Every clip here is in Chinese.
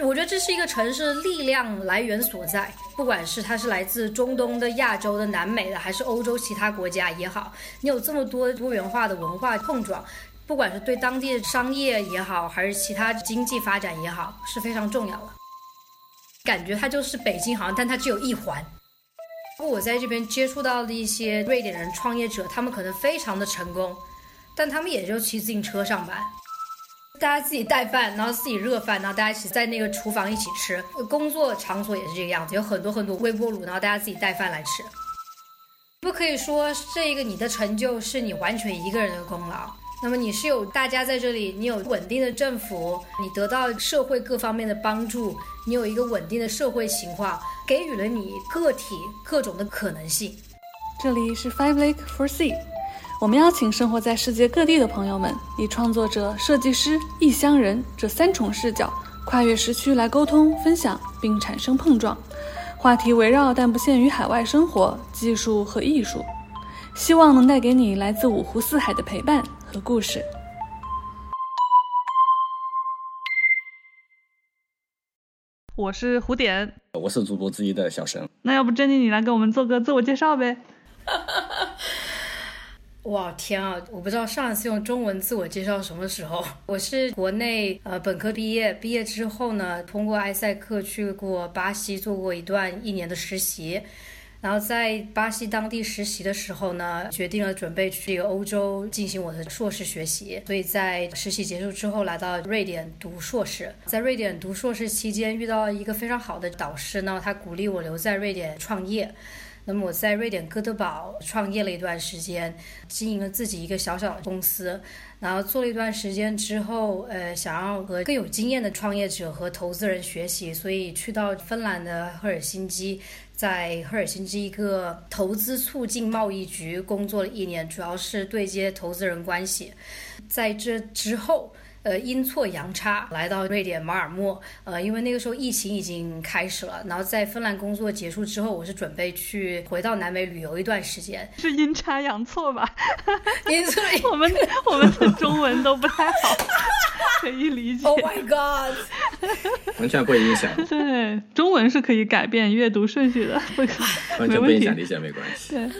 我觉得这是一个城市力量来源所在，不管是它是来自中东的、亚洲的、南美的，还是欧洲其他国家也好，你有这么多多元化的文化碰撞，不管是对当地的商业也好，还是其他经济发展也好，是非常重要的。感觉它就是北京，好像，但它只有一环。我在这边接触到的一些瑞典人创业者，他们可能非常的成功，但他们也就骑自行车上班。大家自己带饭，然后自己热饭，然后大家一起在那个厨房一起吃。工作场所也是这个样子，有很多很多微波炉，然后大家自己带饭来吃。不可以说这个你的成就是你完全一个人的功劳。那么你是有大家在这里，你有稳定的政府，你得到社会各方面的帮助，你有一个稳定的社会情况，给予了你个体各种的可能性。这里是 Five Lake for Sea。我们邀请生活在世界各地的朋友们，以创作者、设计师、异乡人这三重视角，跨越时区来沟通、分享，并产生碰撞。话题围绕但不限于海外生活、技术和艺术，希望能带给你来自五湖四海的陪伴和故事。我是胡点，我是主播之一的小神。那要不珍妮你来给我们做个自我介绍呗？哇天啊！我不知道上一次用中文自我介绍什么时候。我是国内呃本科毕业，毕业之后呢，通过埃塞克去过巴西做过一段一年的实习，然后在巴西当地实习的时候呢，决定了准备去欧洲进行我的硕士学习。所以在实习结束之后，来到瑞典读硕士。在瑞典读硕士期间，遇到一个非常好的导师呢，他鼓励我留在瑞典创业。那么我在瑞典哥德堡创业了一段时间，经营了自己一个小小的公司，然后做了一段时间之后，呃，想要和更有经验的创业者和投资人学习，所以去到芬兰的赫尔辛基，在赫尔辛基一个投资促进贸易局工作了一年，主要是对接投资人关系。在这之后。呃，阴错阳差来到瑞典马尔默，呃，因为那个时候疫情已经开始了，然后在芬兰工作结束之后，我是准备去回到南美旅游一段时间，是阴差阳错吧？阴错，我们我们的中文都不太好，可以理解。Oh my god，完全不会影响。对，中文是可以改变阅读顺序的，完全不影响理解，没关系。对。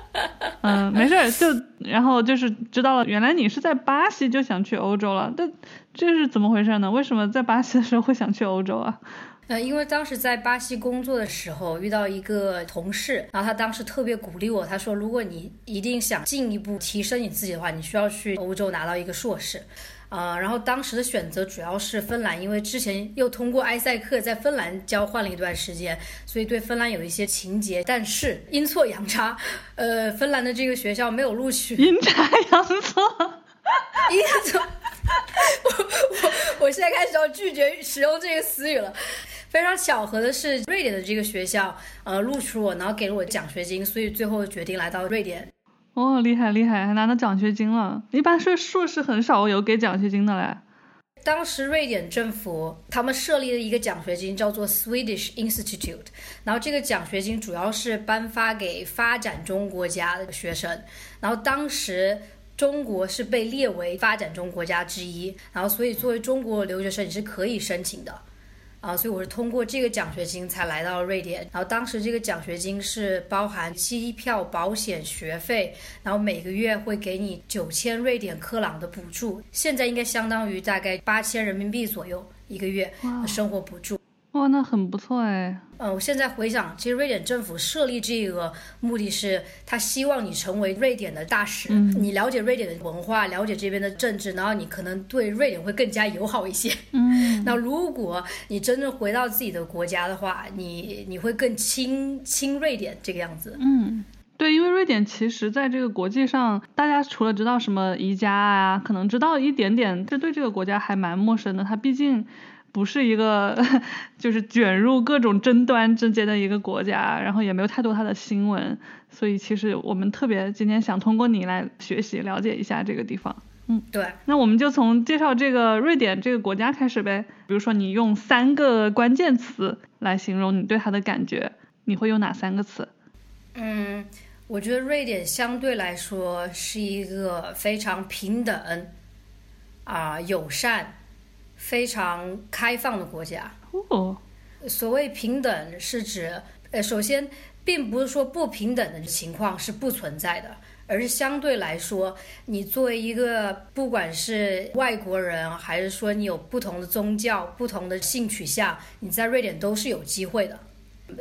嗯，没事，就然后就是知道了，原来你是在巴西就想去欧洲了，但这是怎么回事呢？为什么在巴西的时候会想去欧洲啊？呃，因为当时在巴西工作的时候遇到一个同事，然后他当时特别鼓励我，他说如果你一定想进一步提升你自己的话，你需要去欧洲拿到一个硕士。呃，然后当时的选择主要是芬兰，因为之前又通过埃塞克在芬兰交换了一段时间，所以对芬兰有一些情结。但是阴错阳差，呃，芬兰的这个学校没有录取。阴差阳错，阴错。我我我现在开始要拒绝使用这个词语了。非常巧合的是，瑞典的这个学校呃录取我，然后给了我奖学金，所以最后决定来到瑞典。哦，厉害厉害，还拿到奖学金了。一般是硕士很少有给奖学金的嘞。当时瑞典政府他们设立了一个奖学金，叫做 Swedish Institute，然后这个奖学金主要是颁发给发展中国家的学生。然后当时中国是被列为发展中国家之一，然后所以作为中国留学生你是可以申请的。啊，所以我是通过这个奖学金才来到瑞典。然后当时这个奖学金是包含机票、保险、学费，然后每个月会给你九千瑞典克朗的补助，现在应该相当于大概八千人民币左右一个月生活补助。哇，那很不错哎。嗯，我现在回想，其实瑞典政府设立这个目的是，他希望你成为瑞典的大使，你了解瑞典的文化，了解这边的政治，然后你可能对瑞典会更加友好一些。嗯，那如果你真正回到自己的国家的话，你你会更亲亲瑞典这个样子。嗯，对，因为瑞典其实在这个国际上，大家除了知道什么宜家啊，可能知道一点点，这对这个国家还蛮陌生的。它毕竟。不是一个 就是卷入各种争端之间的一个国家，然后也没有太多它的新闻，所以其实我们特别今天想通过你来学习了解一下这个地方。嗯，对。那我们就从介绍这个瑞典这个国家开始呗。比如说你用三个关键词来形容你对它的感觉，你会用哪三个词？嗯，我觉得瑞典相对来说是一个非常平等啊友善。非常开放的国家。哦，所谓平等是指，呃，首先并不是说不平等的情况是不存在的，而是相对来说，你作为一个不管是外国人，还是说你有不同的宗教、不同的性取向，你在瑞典都是有机会的。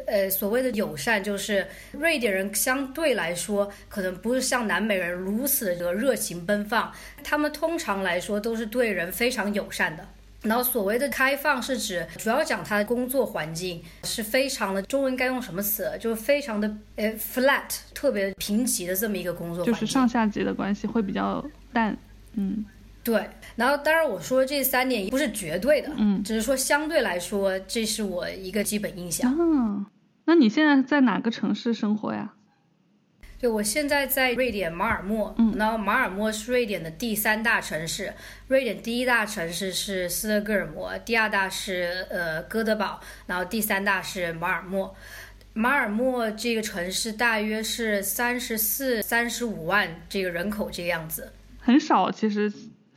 呃，所谓的友善，就是瑞典人相对来说，可能不是像南美人如此的热情奔放，他们通常来说都是对人非常友善的。然后所谓的开放是指，主要讲他的工作环境是非常的，中文该用什么词？就是非常的呃 flat，特别贫瘠的这么一个工作环境，就是上下级的关系会比较淡，嗯。对，然后当然我说这三点不是绝对的，嗯，只是说相对来说，这是我一个基本印象。嗯，那你现在在哪个城市生活呀？对，我现在在瑞典马尔默，嗯，然后马尔默是瑞典的第三大城市，瑞典第一大城市是斯德哥尔摩，第二大是呃哥德堡，然后第三大是马尔默。马尔默这个城市大约是三十四、三十五万这个人口这个样子，很少，其实。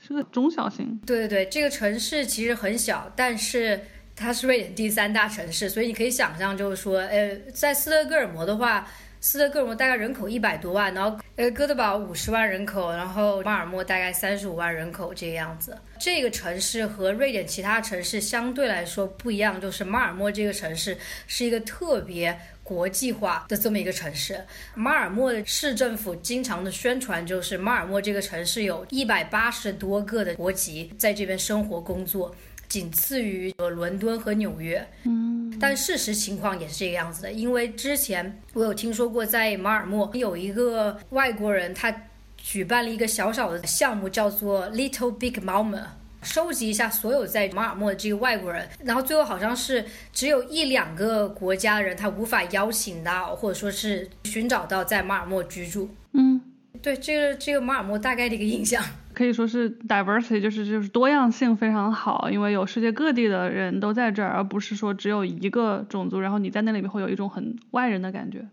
是个中小型，对对对，这个城市其实很小，但是它是瑞典第三大城市，所以你可以想象，就是说，呃，在斯德哥尔摩的话，斯德哥尔摩大概人口一百多万，然后呃，哥德堡五十万人口，然后马尔默大概三十五万人口这个样子。这个城市和瑞典其他城市相对来说不一样，就是马尔默这个城市是一个特别。国际化的这么一个城市，马尔默的市政府经常的宣传就是马尔默这个城市有一百八十多个的国籍在这边生活工作，仅次于伦敦和纽约。嗯，但事实情况也是这个样子的，因为之前我有听说过，在马尔默有一个外国人，他举办了一个小小的项目，叫做 Little Big Malmo。收集一下所有在马尔默的这个外国人，然后最后好像是只有一两个国家的人，他无法邀请到或者说是寻找到在马尔默居住。嗯，对，这个这个马尔默大概的一个印象，可以说是 diversity，就是就是多样性非常好，因为有世界各地的人都在这儿，而不是说只有一个种族，然后你在那里面会有一种很外人的感觉。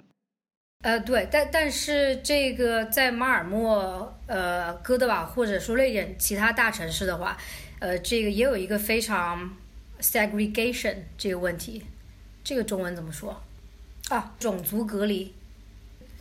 呃，对，但但是这个在马尔默、呃哥德堡或者说瑞典其他大城市的话，呃，这个也有一个非常 segregation 这个问题，这个中文怎么说啊？种族隔离。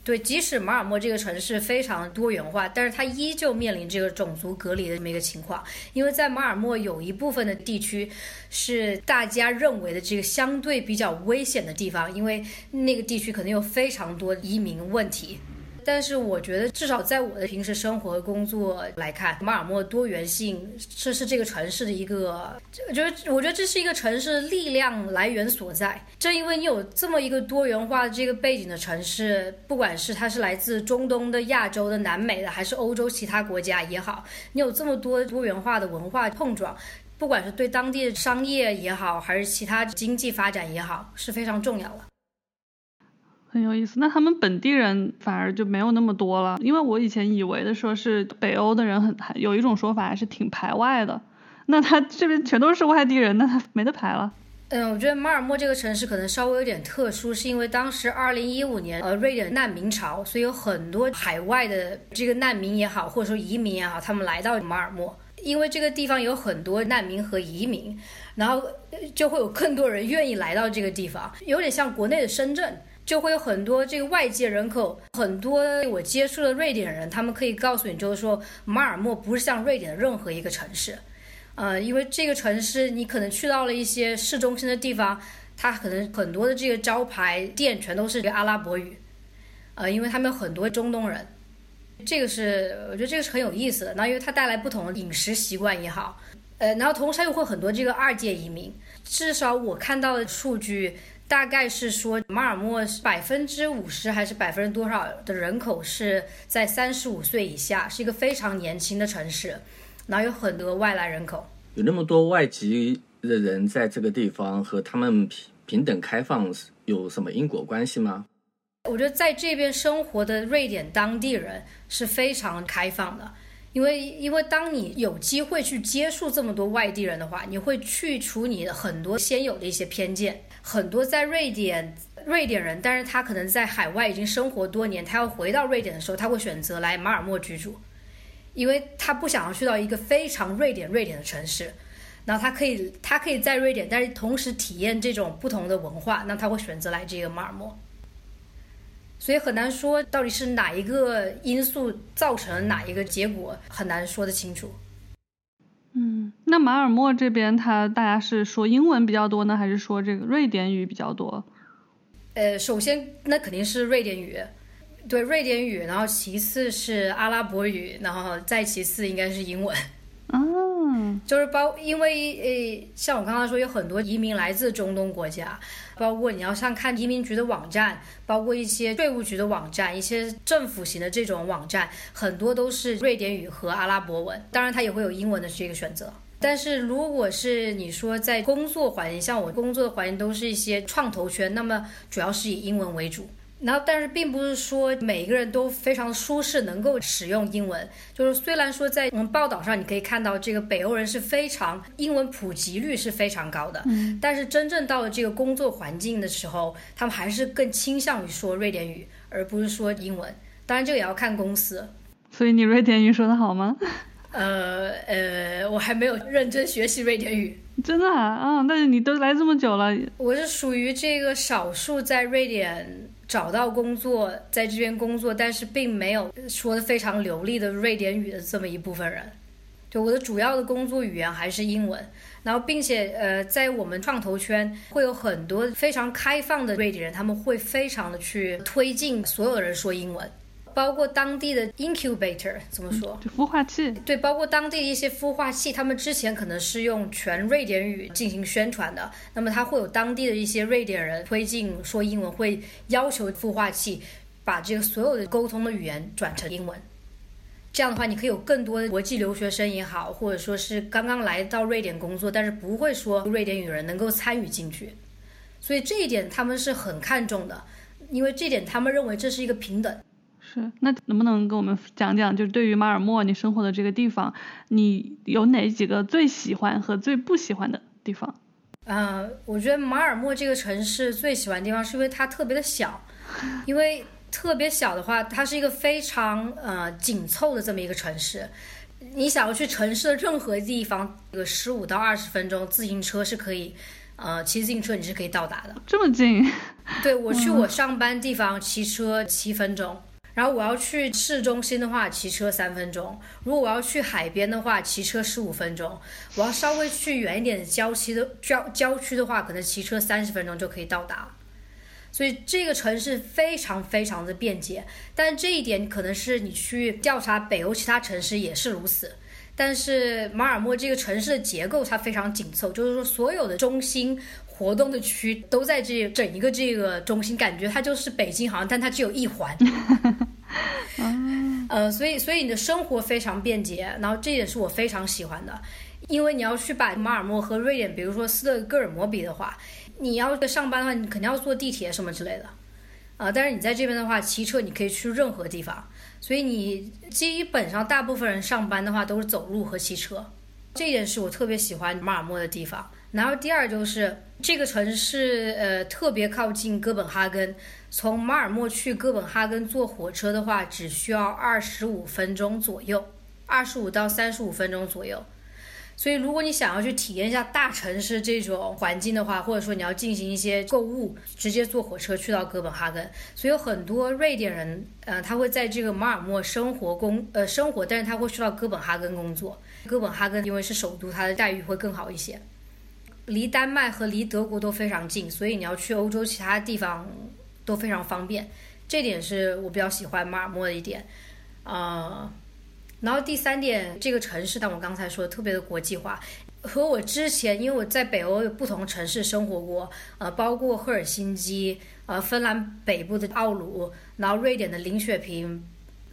对，即使马尔默这个城市非常多元化，但是它依旧面临这个种族隔离的这么一个情况。因为在马尔默有一部分的地区是大家认为的这个相对比较危险的地方，因为那个地区可能有非常多移民问题。但是我觉得，至少在我的平时生活工作来看，马尔默多元性这是这个城市的一个，我觉得我觉得这是一个城市力量来源所在。正因为你有这么一个多元化这个背景的城市，不管是它是来自中东的、亚洲的、南美的，还是欧洲其他国家也好，你有这么多多元化的文化碰撞，不管是对当地的商业也好，还是其他经济发展也好，是非常重要的。很有意思，那他们本地人反而就没有那么多了，因为我以前以为的说是北欧的人很有一种说法还是挺排外的，那他这边全都是外地人，那他没得排了。嗯，我觉得马尔默这个城市可能稍微有点特殊，是因为当时二零一五年呃瑞典难民潮，所以有很多海外的这个难民也好，或者说移民也好，他们来到马尔默，因为这个地方有很多难民和移民，然后就会有更多人愿意来到这个地方，有点像国内的深圳。就会有很多这个外界人口，很多我接触的瑞典人，他们可以告诉你，就是说马尔默不是像瑞典的任何一个城市，呃，因为这个城市你可能去到了一些市中心的地方，它可能很多的这个招牌店全都是阿拉伯语，呃，因为他们有很多中东人，这个是我觉得这个是很有意思的。那因为它带来不同的饮食习惯也好，呃，然后同时又会很多这个二界移民，至少我看到的数据。大概是说，马尔默百分之五十还是百分之多少的人口是在三十五岁以下，是一个非常年轻的城市，然后有很多外来人口。有那么多外籍的人在这个地方，和他们平平等开放有什么因果关系吗？我觉得在这边生活的瑞典当地人是非常开放的。因为，因为当你有机会去接触这么多外地人的话，你会去除你的很多先有的一些偏见。很多在瑞典瑞典人，但是他可能在海外已经生活多年，他要回到瑞典的时候，他会选择来马尔默居住，因为他不想要去到一个非常瑞典瑞典的城市。然后他可以他可以在瑞典，但是同时体验这种不同的文化，那他会选择来这个马尔默。所以很难说到底是哪一个因素造成哪一个结果，很难说得清楚。嗯，那马尔默这边他大家是说英文比较多呢，还是说这个瑞典语比较多？呃，首先那肯定是瑞典语，对，瑞典语，然后其次是阿拉伯语，然后再其次应该是英文。嗯，就是包，因为呃，像我刚刚说，有很多移民来自中东国家，包括你要像看移民局的网站，包括一些税务局的网站，一些政府型的这种网站，很多都是瑞典语和阿拉伯文，当然它也会有英文的这个选择。但是如果是你说在工作环境，像我工作的环境都是一些创投圈，那么主要是以英文为主。然后，但是并不是说每一个人都非常舒适能够使用英文。就是虽然说在我们报道上你可以看到这个北欧人是非常英文普及率是非常高的，嗯，但是真正到了这个工作环境的时候，他们还是更倾向于说瑞典语，而不是说英文。当然，这个也要看公司。所以你瑞典语说的好吗？呃呃，我还没有认真学习瑞典语。真的啊？啊，但是你都来这么久了。我是属于这个少数在瑞典。找到工作，在这边工作，但是并没有说的非常流利的瑞典语的这么一部分人。就，我的主要的工作语言还是英文。然后，并且呃，在我们创投圈会有很多非常开放的瑞典人，他们会非常的去推进所有人说英文。包括当地的 incubator 怎么说？孵化器。对，包括当地的一些孵化器，他们之前可能是用全瑞典语进行宣传的。那么，他会有当地的一些瑞典人推进说英文，会要求孵化器把这个所有的沟通的语言转成英文。这样的话，你可以有更多的国际留学生也好，或者说是刚刚来到瑞典工作但是不会说瑞典语人能够参与进去。所以这一点他们是很看重的，因为这点他们认为这是一个平等。是，那能不能跟我们讲讲，就是对于马尔默你生活的这个地方，你有哪几个最喜欢和最不喜欢的地方？嗯，我觉得马尔默这个城市最喜欢的地方是因为它特别的小，因为特别小的话，它是一个非常呃紧凑的这么一个城市。你想要去城市的任何地方，这个十五到二十分钟自行车是可以，呃，骑自行车你是可以到达的。这么近？对我 去我上班地方骑车七分钟。然后我要去市中心的话，骑车三分钟；如果我要去海边的话，骑车十五分钟；我要稍微去远一点的郊区的郊郊区的话，可能骑车三十分钟就可以到达。所以这个城市非常非常的便捷，但这一点可能是你去调查北欧其他城市也是如此。但是马尔默这个城市的结构它非常紧凑，就是说所有的中心。活动的区都在这整一个这个中心，感觉它就是北京，好像但它只有一环。呃，所以所以你的生活非常便捷，然后这也是我非常喜欢的，因为你要去把马尔默和瑞典，比如说斯德哥尔摩比的话，你要上班的话，你肯定要坐地铁什么之类的，啊，但是你在这边的话，骑车你可以去任何地方，所以你基本上大部分人上班的话都是走路和骑车，这一点是我特别喜欢马尔默的地方。然后第二就是这个城市，呃，特别靠近哥本哈根。从马尔默去哥本哈根坐火车的话，只需要二十五分钟左右，二十五到三十五分钟左右。所以，如果你想要去体验一下大城市这种环境的话，或者说你要进行一些购物，直接坐火车去到哥本哈根。所以，有很多瑞典人，呃，他会在这个马尔默生活工，呃，生活，但是他会去到哥本哈根工作。哥本哈根因为是首都，它的待遇会更好一些。离丹麦和离德国都非常近，所以你要去欧洲其他地方都非常方便。这点是我比较喜欢马尔默的一点。呃，然后第三点，这个城市，但我刚才说，特别的国际化。和我之前，因为我在北欧有不同城市生活过，呃，包括赫尔辛基，呃，芬兰北部的奥鲁，然后瑞典的林雪平、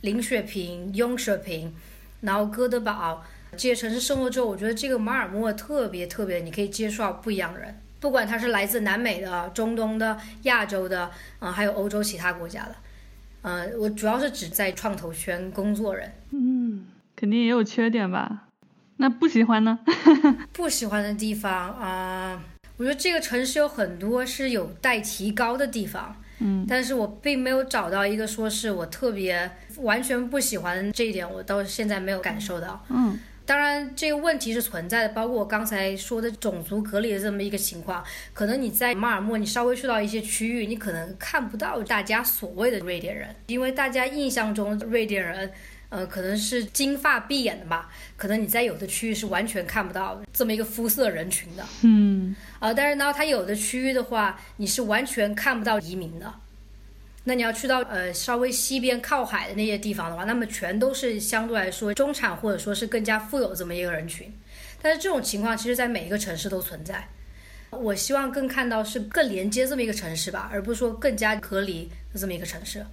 林雪平、雍雪平，然后哥德堡。这些城市生活之后，我觉得这个马尔默特别特别，你可以接触到不一样的人，不管他是来自南美的、中东的、亚洲的，啊，还有欧洲其他国家的，呃，我主要是指在创投圈工作人。嗯，肯定也有缺点吧？那不喜欢呢？不喜欢的地方啊，我觉得这个城市有很多是有待提高的地方。嗯，但是我并没有找到一个说是我特别完全不喜欢这一点，我到现在没有感受到。嗯。当然，这个问题是存在的，包括我刚才说的种族隔离的这么一个情况。可能你在马尔默，你稍微去到一些区域，你可能看不到大家所谓的瑞典人，因为大家印象中瑞典人，呃，可能是金发碧眼的吧。可能你在有的区域是完全看不到这么一个肤色人群的。嗯，呃，但是呢，它有的区域的话，你是完全看不到移民的。那你要去到呃稍微西边靠海的那些地方的话，那么全都是相对来说中产或者说是更加富有这么一个人群。但是这种情况其实在每一个城市都存在。我希望更看到是更连接这么一个城市吧，而不是说更加隔离的这么一个城市。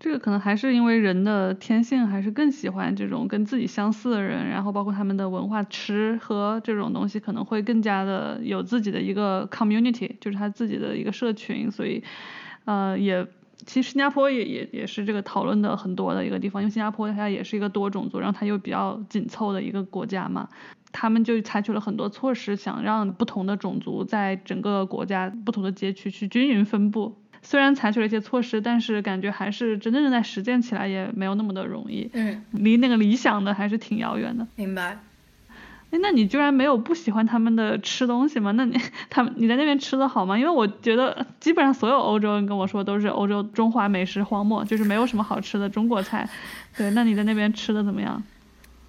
这个可能还是因为人的天性，还是更喜欢这种跟自己相似的人，然后包括他们的文化、吃喝这种东西，可能会更加的有自己的一个 community，就是他自己的一个社群，所以。呃，也其实新加坡也也也是这个讨论的很多的一个地方，因为新加坡它也是一个多种族，然后它又比较紧凑的一个国家嘛，他们就采取了很多措施，想让不同的种族在整个国家不同的街区去均匀分布。虽然采取了一些措施，但是感觉还是真正在实践起来也没有那么的容易，嗯，离那个理想的还是挺遥远的。明白。哎，那你居然没有不喜欢他们的吃东西吗？那你他们你在那边吃的好吗？因为我觉得基本上所有欧洲人跟我说都是欧洲中华美食荒漠，就是没有什么好吃的中国菜。对，那你在那边吃的怎么样？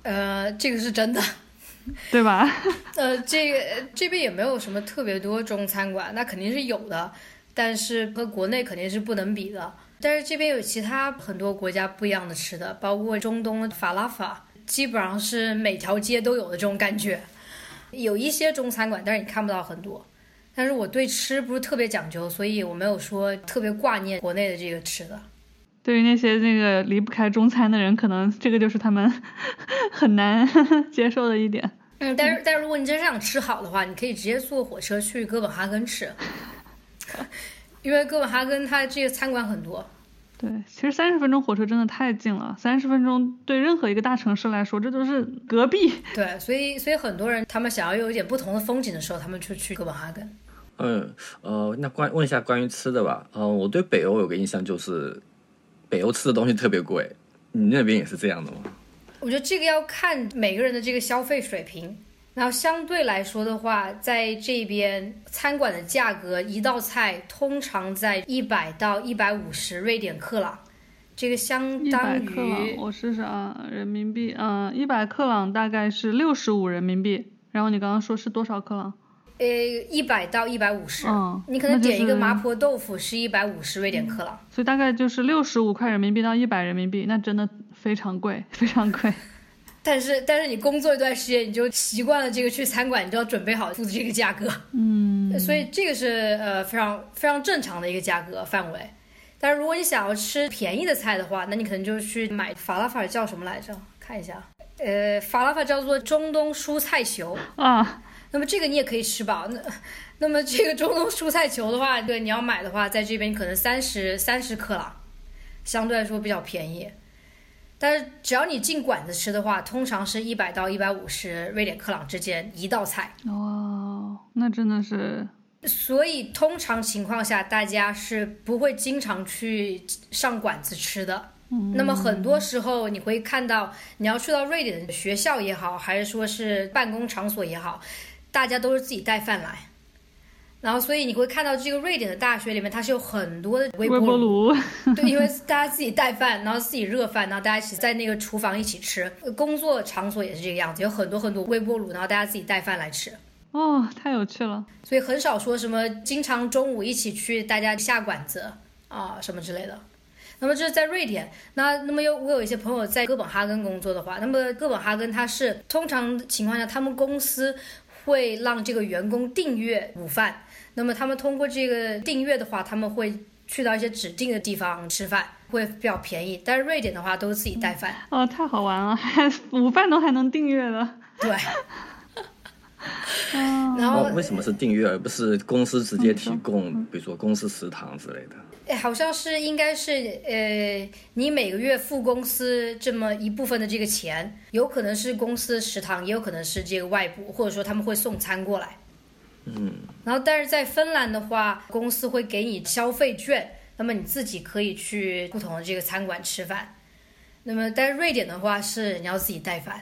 呃，这个是真的，对吧？呃，这个这边也没有什么特别多中餐馆，那肯定是有的，但是和国内肯定是不能比的。但是这边有其他很多国家不一样的吃的，包括中东法拉法。基本上是每条街都有的这种感觉，有一些中餐馆，但是你看不到很多。但是我对吃不是特别讲究，所以我没有说特别挂念国内的这个吃的。对于那些那个离不开中餐的人，可能这个就是他们 很难 接受的一点。嗯，但是但是如果你真是想吃好的话，你可以直接坐火车去哥本哈根吃，因为哥本哈根它这个餐馆很多。对，其实三十分钟火车真的太近了。三十分钟对任何一个大城市来说，这都是隔壁。对，所以所以很多人他们想要有一点不同的风景的时候，他们就去哥本哈根。嗯，呃，那关问一下关于吃的吧。呃，我对北欧有个印象就是，北欧吃的东西特别贵。你那边也是这样的吗？我觉得这个要看每个人的这个消费水平。然后相对来说的话，在这边餐馆的价格，一道菜通常在一百到一百五十瑞典克朗，这个相当于我试试啊，人民币，嗯，一百克朗大概是六十五人民币。然后你刚刚说是多少克朗？呃，一百到一百五十。嗯，你可能点一个麻婆豆腐是一百五十瑞典克朗，所以大概就是六十五块人民币到一百人民币，那真的非常贵，非常贵。但是，但是你工作一段时间，你就习惯了这个去餐馆，你就要准备好付这个价格。嗯，所以这个是呃非常非常正常的一个价格范围。但是如果你想要吃便宜的菜的话，那你可能就去买法拉法叫什么来着？看一下，呃，法拉法叫做中东蔬菜球啊。那么这个你也可以吃饱。那那么这个中东蔬菜球的话，对你要买的话，在这边可能三十三十克朗，相对来说比较便宜。但是只要你进馆子吃的话，通常是一百到一百五十瑞典克朗之间一道菜。哦，那真的是。所以通常情况下，大家是不会经常去上馆子吃的。嗯。那么很多时候你会看到，你要去到瑞典的学校也好，还是说是办公场所也好，大家都是自己带饭来。然后，所以你会看到这个瑞典的大学里面，它是有很多的微波炉，对，因为大家自己带饭，然后自己热饭，然后大家一起在那个厨房一起吃。工作场所也是这个样子，有很多很多微波炉，然后大家自己带饭来吃。哦，太有趣了。所以很少说什么经常中午一起去大家下馆子啊什么之类的。那么这是在瑞典，那那么有我有一些朋友在哥本哈根工作的话，那么哥本哈根它是通常情况下，他们公司会让这个员工订阅午饭。那么他们通过这个订阅的话，他们会去到一些指定的地方吃饭，会比较便宜。但是瑞典的话都是自己带饭。哦，太好玩了，还午饭都还能订阅的。对。然后为什么是订阅而不是公司直接提供？比如说公司食堂之类的。哎，好像是应该是呃，你每个月付公司这么一部分的这个钱，有可能是公司食堂，也有可能是这个外部，或者说他们会送餐过来。嗯，然后但是在芬兰的话，公司会给你消费券，那么你自己可以去不同的这个餐馆吃饭。那么在瑞典的话，是你要自己带饭。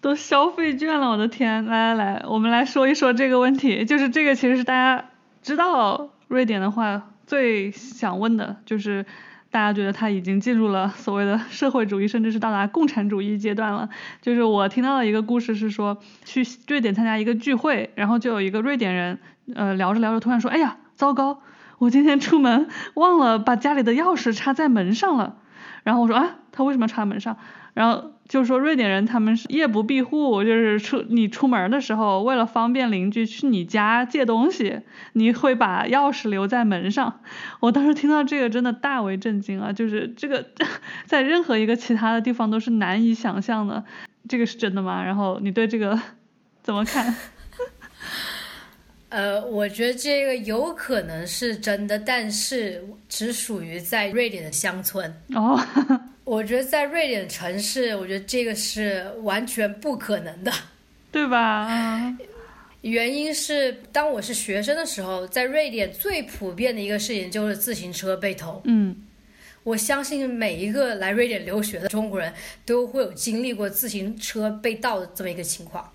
都消费券了，我的天！来来来，我们来说一说这个问题，就是这个其实是大家知道瑞典的话最想问的，就是大家觉得他已经进入了所谓的社会主义，甚至是到达共产主义阶段了。就是我听到的一个故事是说，去瑞典参加一个聚会，然后就有一个瑞典人，呃，聊着聊着突然说，哎呀，糟糕，我今天出门忘了把家里的钥匙插在门上了。然后我说啊，他为什么插门上？然后就说瑞典人他们是夜不闭户，就是出你出门的时候，为了方便邻居去你家借东西，你会把钥匙留在门上。我当时听到这个真的大为震惊啊！就是这个 在任何一个其他的地方都是难以想象的，这个是真的吗？然后你对这个 怎么看？呃，我觉得这个有可能是真的，但是只属于在瑞典的乡村哦。我觉得在瑞典城市，我觉得这个是完全不可能的，对吧？原因是当我是学生的时候，在瑞典最普遍的一个事情就是自行车被偷。嗯，我相信每一个来瑞典留学的中国人都会有经历过自行车被盗的这么一个情况。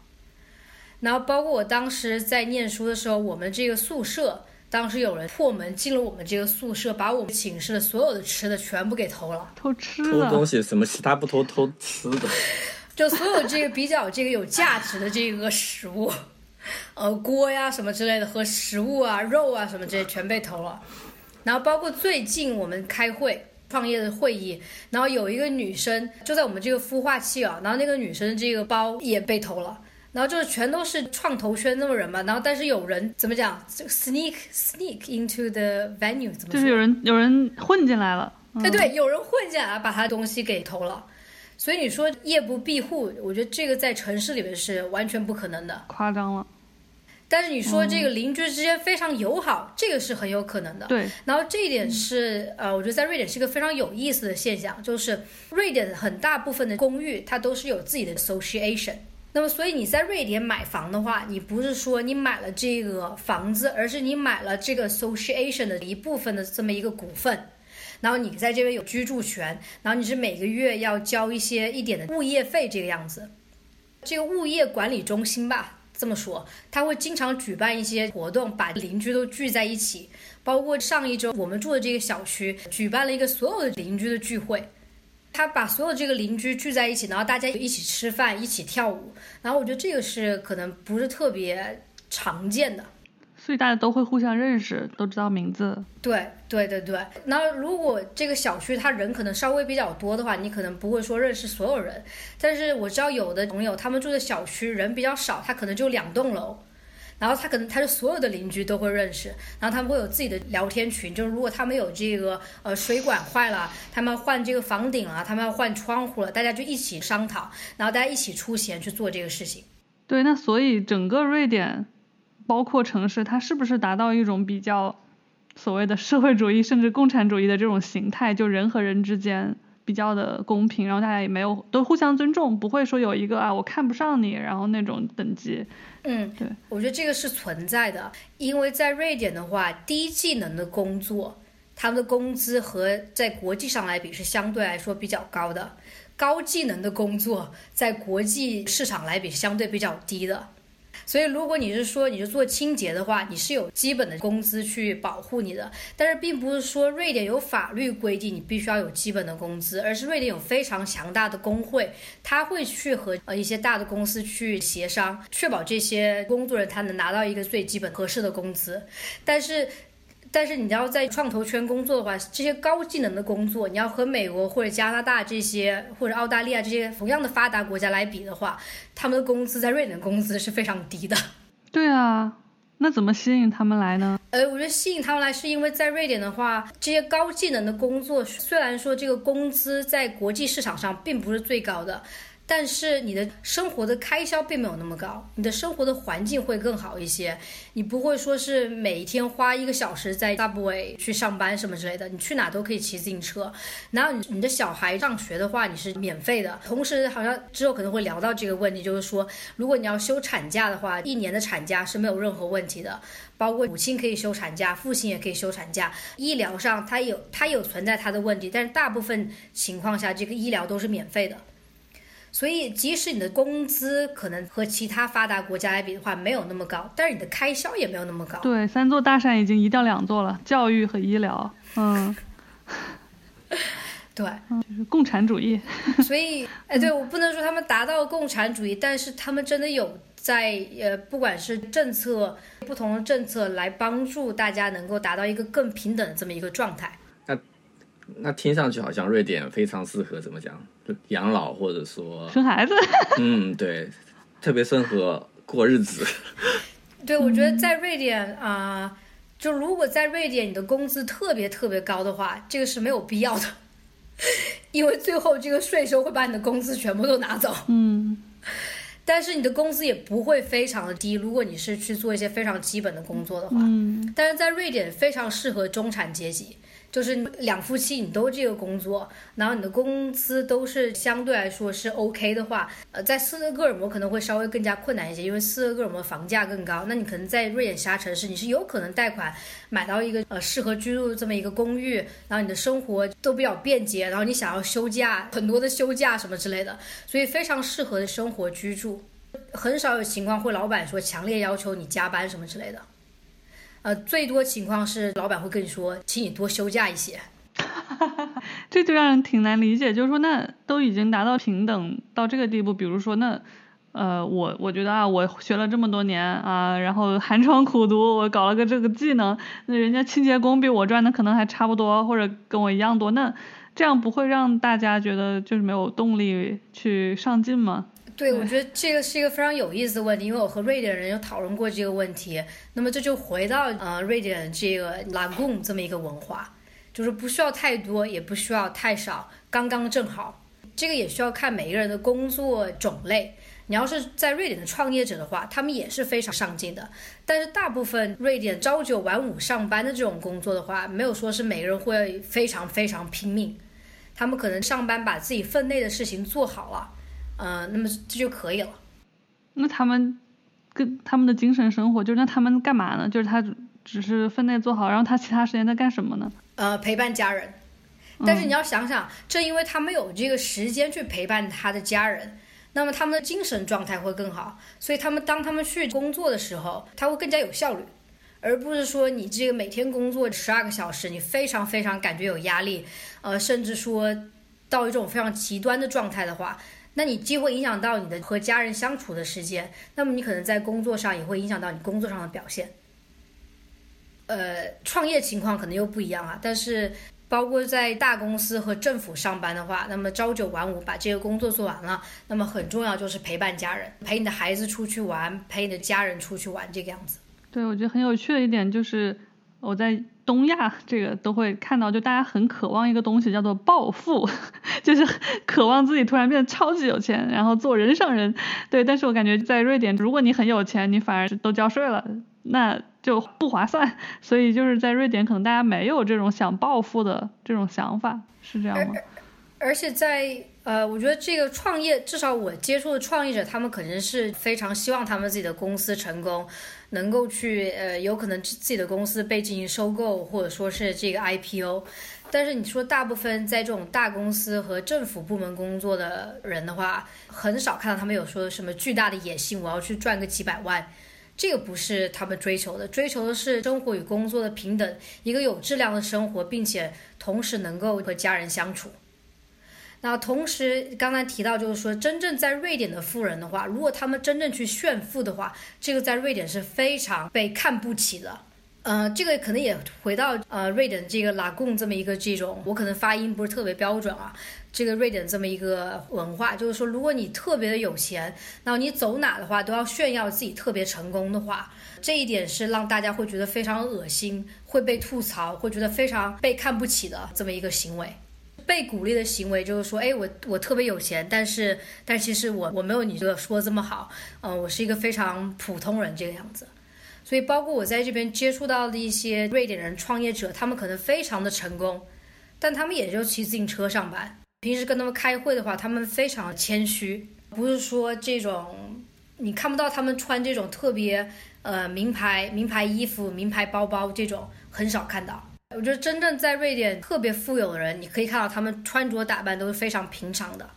然后，包括我当时在念书的时候，我们这个宿舍当时有人破门进了我们这个宿舍，把我们寝室的所有的吃的全部给偷了。偷吃偷东西？什么其他不偷？偷吃的？就所有这个比较这个有价值的这个食物，呃，锅呀什么之类的和食物啊、肉啊什么这些全被偷了。然后，包括最近我们开会创业的会议，然后有一个女生就在我们这个孵化器啊，然后那个女生这个包也被偷了。然后就是全都是创投圈那么人嘛，然后但是有人怎么讲，sneak sneak into the venue 怎么就是有人有人混进来了，对对，有人混进来把他东西给偷了，所以你说夜不闭户，我觉得这个在城市里面是完全不可能的，夸张了。但是你说这个邻居之间非常友好，这个是很有可能的。对，然后这一点是呃，我觉得在瑞典是一个非常有意思的现象，就是瑞典很大部分的公寓它都是有自己的 association。那么，所以你在瑞典买房的话，你不是说你买了这个房子，而是你买了这个 association 的一部分的这么一个股份，然后你在这边有居住权，然后你是每个月要交一些一点的物业费这个样子。这个物业管理中心吧，这么说，他会经常举办一些活动，把邻居都聚在一起，包括上一周我们住的这个小区举办了一个所有的邻居的聚会。他把所有这个邻居聚在一起，然后大家一起吃饭，一起跳舞。然后我觉得这个是可能不是特别常见的，所以大家都会互相认识，都知道名字。对对对对。那如果这个小区他人可能稍微比较多的话，你可能不会说认识所有人。但是我知道有的朋友他们住的小区人比较少，他可能就两栋楼。然后他可能他的所有的邻居都会认识，然后他们会有自己的聊天群，就是如果他们有这个呃水管坏了，他们换这个房顶了，他们要换窗户了，大家就一起商讨，然后大家一起出钱去做这个事情。对，那所以整个瑞典，包括城市，它是不是达到一种比较所谓的社会主义甚至共产主义的这种形态，就人和人之间？比较的公平，然后大家也没有都互相尊重，不会说有一个啊我看不上你，然后那种等级。嗯，对，我觉得这个是存在的，因为在瑞典的话，低技能的工作，他们的工资和在国际上来比是相对来说比较高的，高技能的工作在国际市场来比相对比较低的。所以，如果你是说你是做清洁的话，你是有基本的工资去保护你的。但是，并不是说瑞典有法律规定你必须要有基本的工资，而是瑞典有非常强大的工会，他会去和呃一些大的公司去协商，确保这些工作人他能拿到一个最基本合适的工资。但是，但是你要在创投圈工作的话，这些高技能的工作，你要和美国或者加拿大这些或者澳大利亚这些同样的发达国家来比的话，他们的工资在瑞典工资是非常低的。对啊，那怎么吸引他们来呢？呃，我觉得吸引他们来是因为在瑞典的话，这些高技能的工作虽然说这个工资在国际市场上并不是最高的。但是你的生活的开销并没有那么高，你的生活的环境会更好一些。你不会说是每一天花一个小时在 subway 去上班什么之类的，你去哪都可以骑自行车。然后你你的小孩上学的话，你是免费的。同时，好像之后可能会聊到这个问题，就是说，如果你要休产假的话，一年的产假是没有任何问题的，包括母亲可以休产假，父亲也可以休产假。医疗上它有它有存在它的问题，但是大部分情况下，这个医疗都是免费的。所以即使你的工资可能和其他发达国家来比的话没有那么高，但是你的开销也没有那么高。对，三座大山已经移掉两座了，教育和医疗。嗯，对，就是共产主义。所以，哎，对我不能说他们达到共产主义，但是他们真的有在呃，不管是政策不同的政策来帮助大家能够达到一个更平等的这么一个状态。那那听上去好像瑞典非常适合怎么讲养老，或者说生孩子。嗯，对，特别适合过日子。对，我觉得在瑞典啊。就如果在瑞典你的工资特别特别高的话，这个是没有必要的，因为最后这个税收会把你的工资全部都拿走。嗯，但是你的工资也不会非常的低，如果你是去做一些非常基本的工作的话。嗯，但是在瑞典非常适合中产阶级。就是两夫妻你都这个工作，然后你的工资都是相对来说是 OK 的话，呃，在斯德哥尔摩可能会稍微更加困难一些，因为斯德哥尔摩房价更高。那你可能在瑞典其他城市，你是有可能贷款买到一个呃适合居住的这么一个公寓，然后你的生活都比较便捷，然后你想要休假很多的休假什么之类的，所以非常适合的生活居住，很少有情况会老板说强烈要求你加班什么之类的。呃，最多情况是老板会跟你说，请你多休假一些，这就让人挺难理解。就是说，那都已经达到平等到这个地步，比如说，那呃，我我觉得啊，我学了这么多年啊，然后寒窗苦读，我搞了个这个技能，那人家清洁工比我赚的可能还差不多，或者跟我一样多，那这样不会让大家觉得就是没有动力去上进吗？对，我觉得这个是一个非常有意思的问题，因为我和瑞典人有讨论过这个问题。那么这就回到呃瑞典这个拉贡这么一个文化，就是不需要太多，也不需要太少，刚刚正好。这个也需要看每个人的工作种类。你要是在瑞典的创业者的话，他们也是非常上进的。但是大部分瑞典朝九晚五上班的这种工作的话，没有说是每个人会非常非常拼命，他们可能上班把自己分内的事情做好了。呃，那么这就可以了。那他们跟他们的精神生活，就是那他们干嘛呢？就是他只是分内做好，然后他其他时间在干什么呢？呃，陪伴家人。但是你要想想，正因为他们有这个时间去陪伴他的家人，那么他们的精神状态会更好。所以他们当他们去工作的时候，他会更加有效率，而不是说你这个每天工作十二个小时，你非常非常感觉有压力，呃，甚至说到一种非常极端的状态的话。那你既会影响到你的和家人相处的时间，那么你可能在工作上也会影响到你工作上的表现。呃，创业情况可能又不一样啊，但是包括在大公司和政府上班的话，那么朝九晚五把这个工作做完了，那么很重要就是陪伴家人，陪你的孩子出去玩，陪你的家人出去玩这个样子。对，我觉得很有趣的一点就是我在。东亚这个都会看到，就大家很渴望一个东西叫做暴富，就是渴望自己突然变得超级有钱，然后做人上人。对，但是我感觉在瑞典，如果你很有钱，你反而都交税了，那就不划算。所以就是在瑞典，可能大家没有这种想暴富的这种想法，是这样吗？而且在呃，我觉得这个创业，至少我接触的创业者，他们可能是非常希望他们自己的公司成功。能够去呃，有可能自己的公司被进行收购，或者说是这个 IPO，但是你说大部分在这种大公司和政府部门工作的人的话，很少看到他们有说什么巨大的野心，我要去赚个几百万，这个不是他们追求的，追求的是生活与工作的平等，一个有质量的生活，并且同时能够和家人相处。那同时，刚才提到就是说，真正在瑞典的富人的话，如果他们真正去炫富的话，这个在瑞典是非常被看不起的。呃，这个可能也回到呃瑞典这个拉贡这么一个这种，我可能发音不是特别标准啊。这个瑞典这么一个文化，就是说，如果你特别的有钱，那你走哪的话都要炫耀自己特别成功的话，这一点是让大家会觉得非常恶心，会被吐槽，会觉得非常被看不起的这么一个行为。被鼓励的行为就是说，哎，我我特别有钱，但是但其实我我没有你这个说这么好，嗯，我是一个非常普通人这个样子。所以包括我在这边接触到的一些瑞典人创业者，他们可能非常的成功，但他们也就骑自行车上班。平时跟他们开会的话，他们非常谦虚，不是说这种你看不到他们穿这种特别呃名牌名牌衣服、名牌包包这种很少看到。我觉得真正在瑞典特别富有的人，你可以看到他们穿着打扮都是非常平常的。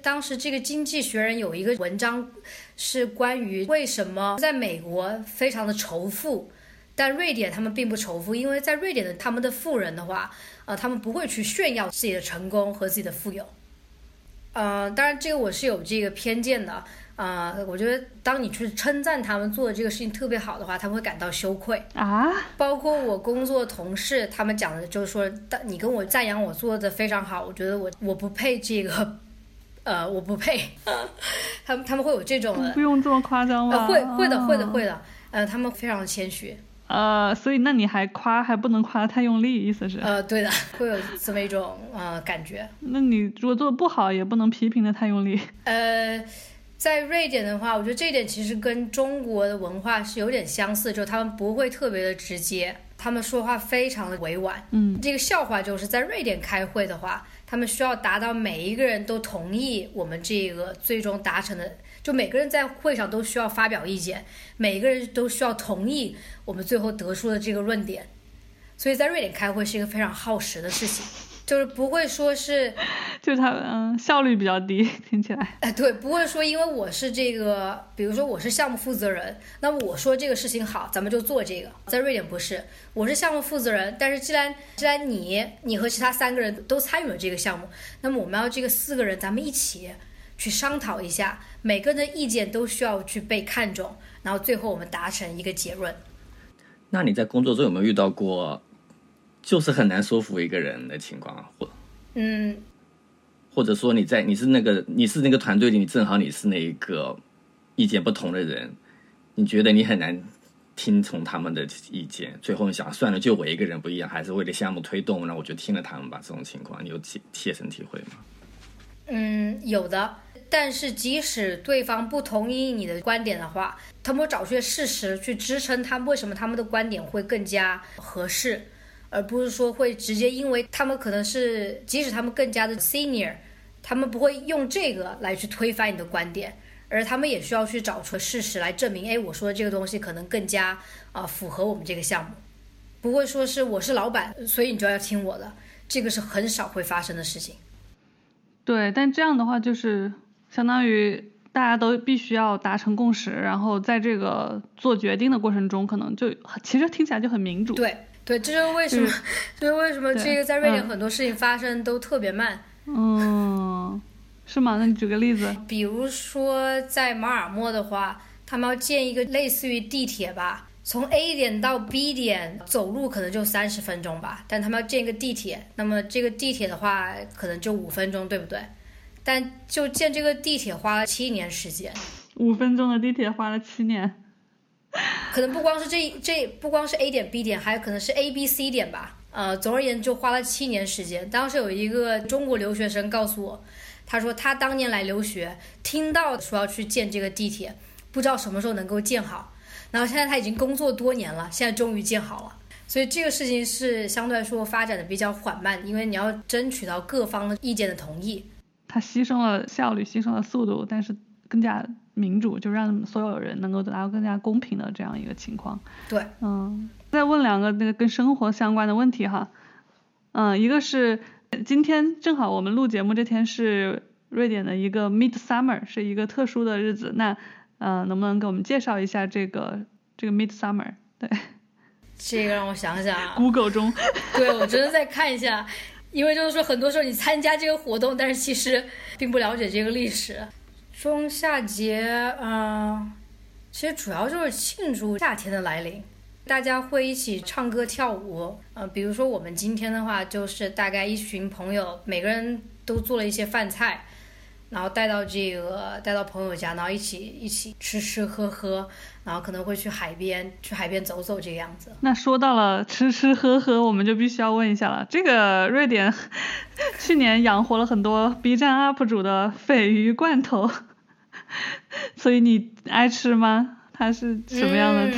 当时这个《经济学人》有一个文章是关于为什么在美国非常的仇富，但瑞典他们并不仇富，因为在瑞典的他们的富人的话，呃，他们不会去炫耀自己的成功和自己的富有。呃，当然这个我是有这个偏见的。啊，我觉得当你去称赞他们做的这个事情特别好的话，他们会感到羞愧啊。包括我工作同事，他们讲的就是说，但你跟我赞扬我做的非常好，我觉得我我不配这个，呃，我不配。他们他们会有这种的，不用这么夸张吧？会会的会的会的，呃，他们非常谦虚。呃，所以那你还夸还不能夸太用力，意思是？呃，对的，会有这么一种呃感觉。那你如果做的不好，也不能批评的太用力。呃。在瑞典的话，我觉得这一点其实跟中国的文化是有点相似，就是他们不会特别的直接，他们说话非常的委婉。嗯，这个笑话就是在瑞典开会的话，他们需要达到每一个人都同意我们这个最终达成的，就每个人在会上都需要发表意见，每个人都需要同意我们最后得出的这个论点，所以在瑞典开会是一个非常耗时的事情。就是不会说是，就是他嗯效率比较低，听起来。哎，对，不会说因为我是这个，比如说我是项目负责人，那么我说这个事情好，咱们就做这个。在瑞典不是，我是项目负责人，但是既然既然你你和其他三个人都参与了这个项目，那么我们要这个四个人咱们一起去商讨一下，每个人的意见都需要去被看重，然后最后我们达成一个结论。那你在工作中有没有遇到过？就是很难说服一个人的情况，或嗯，或者说你在你是那个你是那个团队里，你正好你是那一个意见不同的人，你觉得你很难听从他们的意见，最后你想算了，就我一个人不一样，还是为了项目推动，那我就听了他们吧。这种情况，你有切切身体会吗？嗯，有的。但是即使对方不同意你的观点的话，他们会找出些事实去支撑他为什么他们的观点会更加合适。而不是说会直接，因为他们可能是，即使他们更加的 senior，他们不会用这个来去推翻你的观点，而他们也需要去找出事实来证明，哎，我说的这个东西可能更加啊符合我们这个项目，不会说是我是老板，所以你就要听我的，这个是很少会发生的事情。对，但这样的话就是相当于大家都必须要达成共识，然后在这个做决定的过程中，可能就其实听起来就很民主。对。对，这就是为什么，这是为什么这个在瑞典很多事情发生都特别慢。嗯，是吗？那你举个例子。比如说在马尔默的话，他们要建一个类似于地铁吧，从 A 点到 B 点走路可能就三十分钟吧，但他们要建一个地铁，那么这个地铁的话可能就五分钟，对不对？但就建这个地铁花了七年时间。五分钟的地铁花了七年。可能不光是这这不光是 A 点 B 点，还有可能是 A B C 点吧。呃，总而言之，就花了七年时间。当时有一个中国留学生告诉我，他说他当年来留学，听到说要去建这个地铁，不知道什么时候能够建好。然后现在他已经工作多年了，现在终于建好了。所以这个事情是相对来说发展的比较缓慢，因为你要争取到各方意见的同意。他牺牲了效率，牺牲了速度，但是更加。民主就让所有人能够得到更加公平的这样一个情况。对，嗯，再问两个那个跟生活相关的问题哈，嗯，一个是今天正好我们录节目这天是瑞典的一个 Midsummer，是一个特殊的日子，那呃能不能给我们介绍一下这个这个 Midsummer？对，这个让我想想啊，Google 中，对我真的再看一下，因为就是说很多时候你参加这个活动，但是其实并不了解这个历史。中夏节，嗯，其实主要就是庆祝夏天的来临，大家会一起唱歌跳舞，呃，比如说我们今天的话，就是大概一群朋友，每个人都做了一些饭菜，然后带到这个带到朋友家，然后一起一起吃吃喝喝，然后可能会去海边去海边走走这个样子。那说到了吃吃喝喝，我们就必须要问一下了，这个瑞典 去年养活了很多 B 站 UP 主的鲱鱼罐头。所以你爱吃吗？它是什么样的？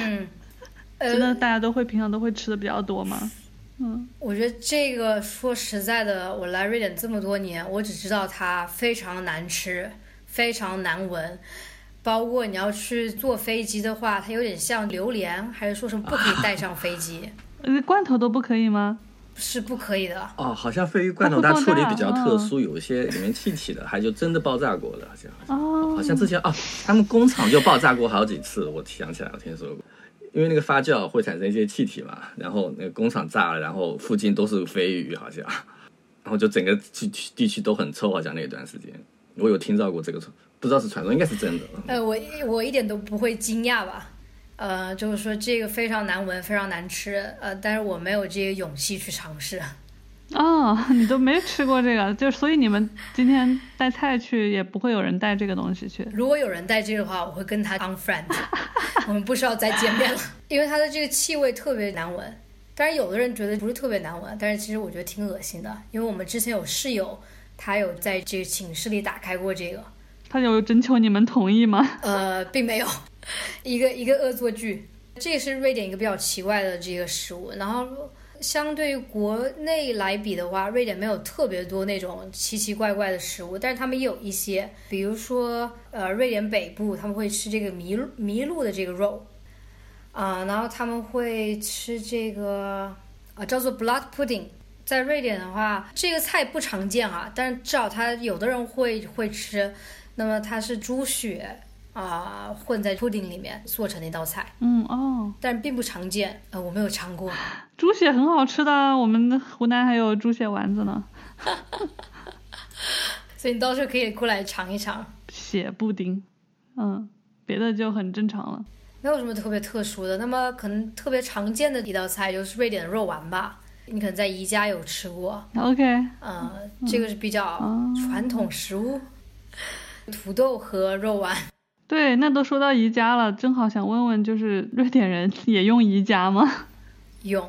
真的大家都会平常都会吃的比较多吗？嗯，我觉得这个说实在的，我来瑞典这么多年，我只知道它非常难吃，非常难闻，包括你要去坐飞机的话，它有点像榴莲，还是说什么不可以带上飞机？呃，罐头都不可以吗？是不可以的。哦，好像鲱鱼罐头它处理比较特殊，有一些里面气体的，还就真的爆炸过的，好像。哦，好像之前哦，他们工厂就爆炸过好几次，我想起来，我听说过。因为那个发酵会产生一些气体嘛，然后那个工厂炸了，然后附近都是鲱鱼，好像，然后就整个地区地区都很臭，好像那段时间，我有听到过这个，不知道是传说，应该是真的。呃，我我一点都不会惊讶吧？呃，就是说这个非常难闻，非常难吃，呃，但是我没有这个勇气去尝试。哦，你都没吃过这个，就所以你们今天带菜去也不会有人带这个东西去。如果有人带这个的话，我会跟他 unfriend，我们不需要再见面了，因为它的这个气味特别难闻。但是有的人觉得不是特别难闻，但是其实我觉得挺恶心的，因为我们之前有室友，他有在这个寝室里打开过这个，他有征求你们同意吗？呃，并没有，一个一个恶作剧。这也是瑞典一个比较奇怪的这个食物，然后。相对于国内来比的话，瑞典没有特别多那种奇奇怪怪的食物，但是他们有一些，比如说，呃，瑞典北部他们会吃这个麋麋鹿的这个肉，啊，然后他们会吃这个，啊，叫做 blood pudding。在瑞典的话，这个菜不常见啊，但是至少他有的人会会吃，那么它是猪血。啊，混在 pudding 里面做成那道菜，嗯哦，但并不常见，呃，我没有尝过。猪血很好吃的，我们湖南还有猪血丸子呢。所以你到时候可以过来尝一尝血布丁，嗯，别的就很正常了，没有什么特别特殊的。那么可能特别常见的一道菜就是瑞典的肉丸吧，你可能在宜家有吃过。OK，嗯，这个是比较传统食物，土豆和肉丸。对，那都说到宜家了，正好想问问，就是瑞典人也用宜家吗？用，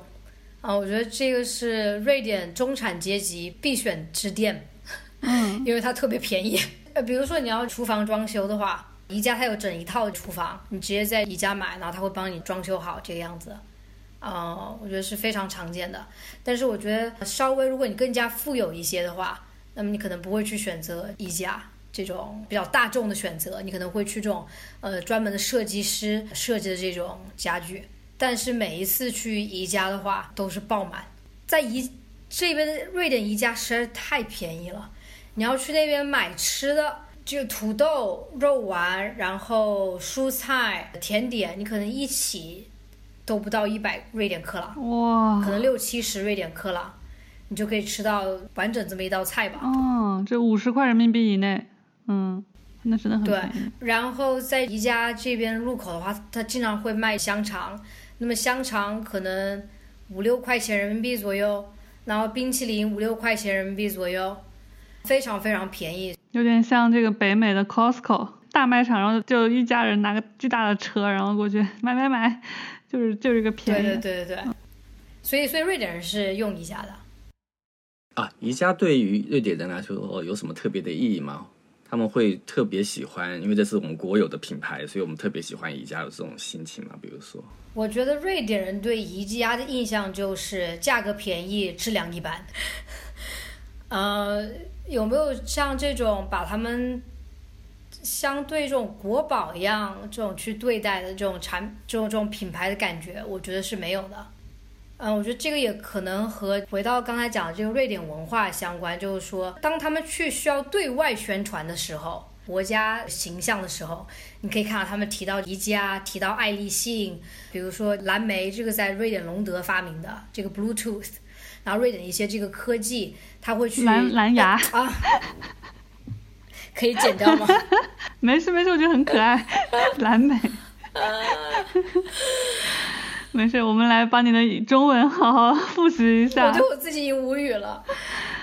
啊，我觉得这个是瑞典中产阶级必选之店，嗯，因为它特别便宜。呃，比如说你要厨房装修的话，宜家它有整一套厨房，你直接在宜家买，然后它会帮你装修好这个样子，啊，我觉得是非常常见的。但是我觉得稍微如果你更加富有一些的话，那么你可能不会去选择宜家。这种比较大众的选择，你可能会去这种呃专门的设计师设计的这种家具，但是每一次去宜家的话都是爆满。在宜这边的瑞典宜家实在是太便宜了，你要去那边买吃的，就土豆、肉丸，然后蔬菜、甜点，你可能一起都不到一百瑞典克朗，哇，可能六七十瑞典克朗，你就可以吃到完整这么一道菜吧。哦，这五十块人民币以内。嗯，那真的很对。然后在宜家这边入口的话，他经常会卖香肠，那么香肠可能五六块钱人民币左右，然后冰淇淋五六块钱人民币左右，非常非常便宜。有点像这个北美的 Costco 大卖场，然后就一家人拿个巨大的车，然后过去买买买，就是就是一个便宜。对对对对对。所以所以瑞典人是用宜家的。啊，宜家对于瑞典人来说有什么特别的意义吗？他们会特别喜欢，因为这是我们国有的品牌，所以我们特别喜欢宜家有这种心情嘛。比如说，我觉得瑞典人对宜家的印象就是价格便宜，质量一般。呃，有没有像这种把他们相对这种国宝一样这种去对待的这种产这种这种品牌的感觉？我觉得是没有的。嗯，我觉得这个也可能和回到刚才讲的这个瑞典文化相关，就是说，当他们去需要对外宣传的时候，国家形象的时候，你可以看到他们提到宜家，提到爱立信，比如说蓝莓，这个在瑞典隆德发明的这个 Bluetooth，然后瑞典的一些这个科技，他会去蓝蓝牙啊，可以剪掉吗？没事没事，我觉得很可爱，蓝莓。没事，我们来把你的中文好好复习一下。我对我自己已经无语了，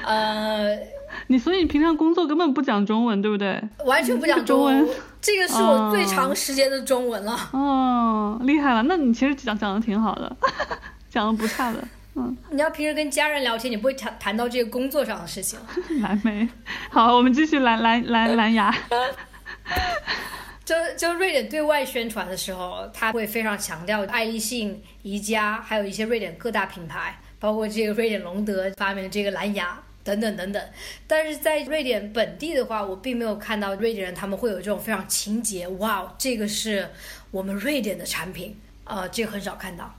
呃，你所以你平常工作根本不讲中文，对不对？完全不讲中文，这个是我最长时间的中文了。哦，厉害了，那你其实讲讲的挺好的，讲的不差的。嗯，你要平时跟家人聊天，你不会谈谈到这个工作上的事情。蓝莓，好，我们继续蓝蓝蓝蓝牙。就就瑞典对外宣传的时候，他会非常强调爱立信、宜家，还有一些瑞典各大品牌，包括这个瑞典隆德发明的这个蓝牙等等等等。但是在瑞典本地的话，我并没有看到瑞典人他们会有这种非常情节，哇，这个是我们瑞典的产品，呃，这个很少看到。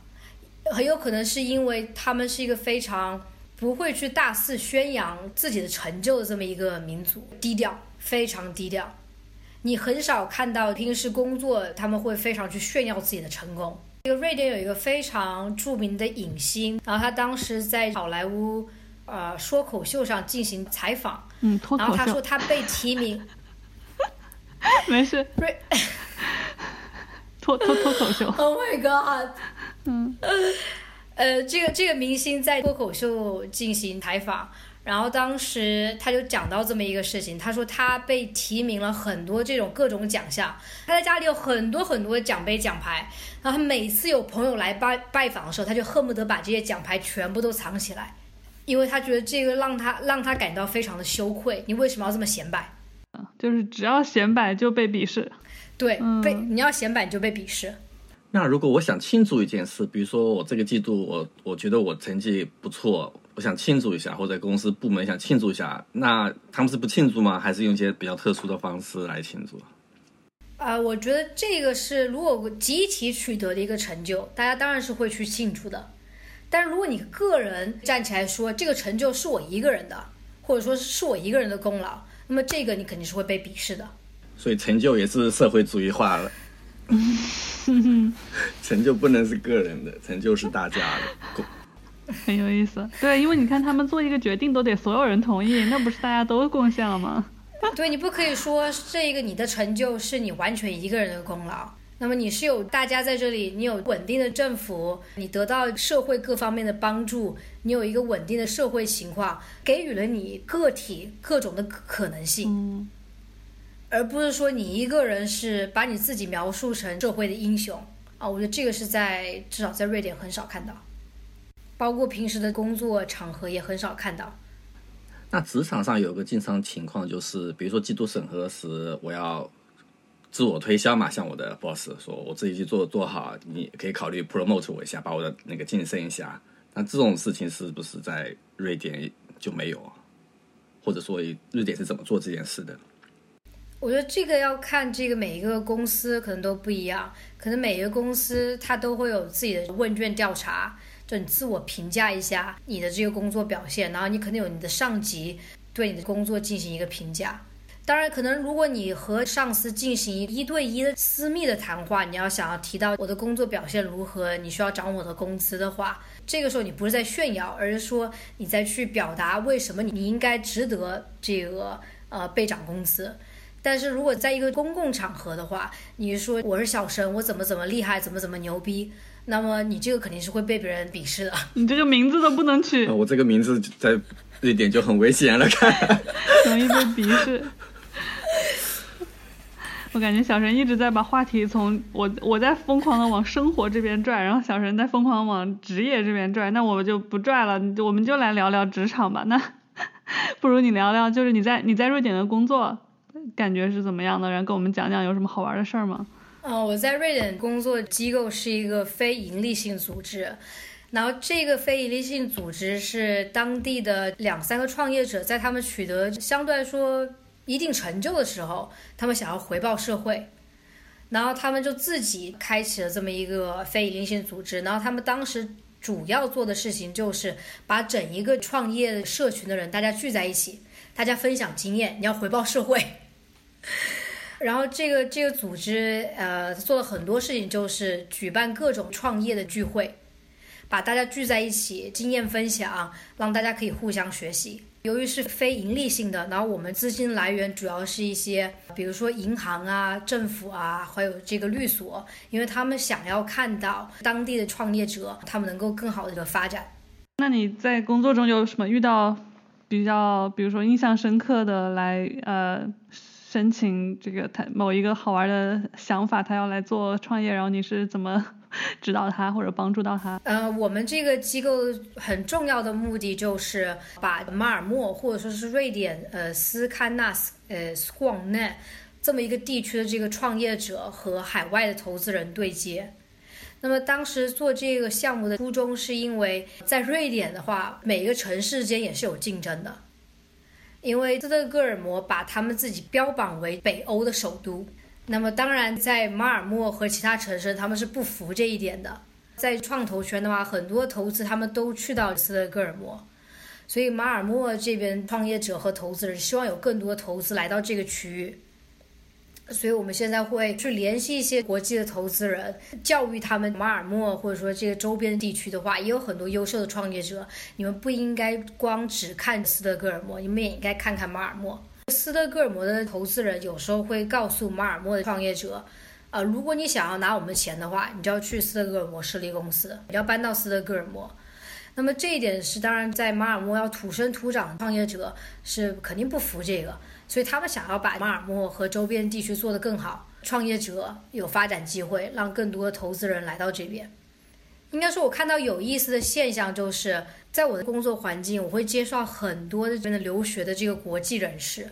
很有可能是因为他们是一个非常不会去大肆宣扬自己的成就的这么一个民族，低调，非常低调。你很少看到平时工作他们会非常去炫耀自己的成功。这个瑞典有一个非常著名的影星，然后他当时在好莱坞呃说口秀上进行采访，嗯。然后他说他被提名，没事，瑞脱脱脱口秀。Oh my god！嗯，呃，这个这个明星在脱口秀进行采访。然后当时他就讲到这么一个事情，他说他被提名了很多这种各种奖项，他在家里有很多很多奖杯奖牌，然后他每次有朋友来拜拜访的时候，他就恨不得把这些奖牌全部都藏起来，因为他觉得这个让他让他感到非常的羞愧。你为什么要这么显摆？就是只要显摆就被鄙视。对，被你要显摆就被鄙视。那如果我想庆祝一件事，比如说我这个季度我我觉得我成绩不错。我想庆祝一下，或者公司部门想庆祝一下，那他们是不庆祝吗？还是用一些比较特殊的方式来庆祝？啊，我觉得这个是如果集体取得的一个成就，大家当然是会去庆祝的。但是如果你个人站起来说这个成就是我一个人的，或者说是我一个人的功劳，那么这个你肯定是会被鄙视的。所以成就也是社会主义化了，成就不能是个人的，成就是大家的。很有意思，对，因为你看他们做一个决定都得所有人同意，那不是大家都贡献了吗？对你不可以说这个你的成就是你完全一个人的功劳，那么你是有大家在这里，你有稳定的政府，你得到社会各方面的帮助，你有一个稳定的社会情况，给予了你个体各种的可能性，而不是说你一个人是把你自己描述成社会的英雄啊，我觉得这个是在至少在瑞典很少看到。包括平时的工作场合也很少看到。那职场上有个经常情况就是，比如说季度审核时，我要自我推销嘛，向我的 boss 说，我自己去做做好，你可以考虑 promote 我一下，把我的那个晋升一下。那这种事情是不是在瑞典就没有？或者说瑞典是怎么做这件事的？我觉得这个要看这个每一个公司可能都不一样，可能每一个公司它都会有自己的问卷调查。就你自我评价一下你的这个工作表现，然后你肯定有你的上级对你的工作进行一个评价。当然，可能如果你和上司进行一对一的私密的谈话，你要想要提到我的工作表现如何，你需要涨我的工资的话，这个时候你不是在炫耀，而是说你在去表达为什么你应该值得这个呃被涨工资。但是如果在一个公共场合的话，你说我是小陈，我怎么怎么厉害，怎么怎么牛逼。那么你这个肯定是会被别人鄙视的。你这个名字都不能取。我这个名字在瑞典就很危险了，看。容易被鄙视。我感觉小神一直在把话题从我我在疯狂的往生活这边拽，然后小神在疯狂往职业这边拽。那我们就不拽了，我们就来聊聊职场吧。那 不如你聊聊，就是你在你在瑞典的工作感觉是怎么样的？然后跟我们讲讲有什么好玩的事儿吗？嗯，我在瑞典工作机构是一个非营利性组织，然后这个非营利性组织是当地的两三个创业者，在他们取得相对来说一定成就的时候，他们想要回报社会，然后他们就自己开启了这么一个非营利性组织，然后他们当时主要做的事情就是把整一个创业社群的人大家聚在一起，大家分享经验，你要回报社会。然后这个这个组织，呃，做了很多事情，就是举办各种创业的聚会，把大家聚在一起，经验分享，让大家可以互相学习。由于是非盈利性的，然后我们资金来源主要是一些，比如说银行啊、政府啊，还有这个律所，因为他们想要看到当地的创业者，他们能够更好的发展。那你在工作中有什么遇到比较，比如说印象深刻的来，呃？申请这个他某一个好玩的想法，他要来做创业，然后你是怎么 指导他或者帮助到他？呃，我们这个机构很重要的目的就是把马尔默或者说是瑞典呃斯堪纳斯呃斯旺内这么一个地区的这个创业者和海外的投资人对接。那么当时做这个项目的初衷是因为在瑞典的话，每一个城市间也是有竞争的。因为斯德哥尔摩把他们自己标榜为北欧的首都，那么当然在马尔默和其他城市，他们是不服这一点的。在创投圈的话，很多投资他们都去到斯德哥尔摩，所以马尔默这边创业者和投资人希望有更多的投资来到这个区域。所以我们现在会去联系一些国际的投资人，教育他们马尔默或者说这个周边地区的话，也有很多优秀的创业者。你们不应该光只看斯德哥尔摩，你们也应该看看马尔默。斯德哥尔摩的投资人有时候会告诉马尔默的创业者，呃，如果你想要拿我们钱的话，你就要去斯德哥尔摩设立公司，你要搬到斯德哥尔摩。那么这一点是当然，在马尔默要土生土长的创业者是肯定不服这个。所以他们想要把马尔默和周边地区做得更好，创业者有发展机会，让更多的投资人来到这边。应该说，我看到有意思的现象，就是在我的工作环境，我会介绍很多的真的留学的这个国际人士。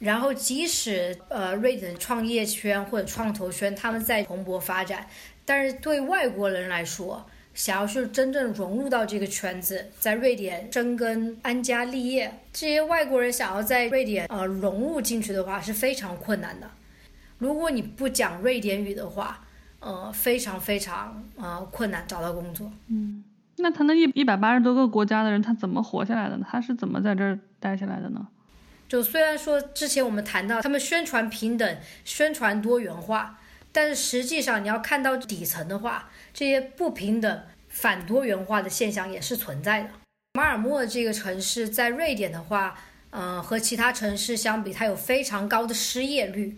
然后，即使呃瑞典创业圈或者创投圈他们在蓬勃发展，但是对外国人来说，想要去真正融入到这个圈子，在瑞典生根安家立业，这些外国人想要在瑞典呃融入进去的话是非常困难的。如果你不讲瑞典语的话，呃，非常非常呃困难找到工作。嗯，那他那一一百八十多个国家的人，他怎么活下来的呢？他是怎么在这儿待下来的呢？就虽然说之前我们谈到他们宣传平等、宣传多元化，但是实际上你要看到底层的话。这些不平等、反多元化的现象也是存在的。马尔默这个城市在瑞典的话，呃，和其他城市相比，它有非常高的失业率。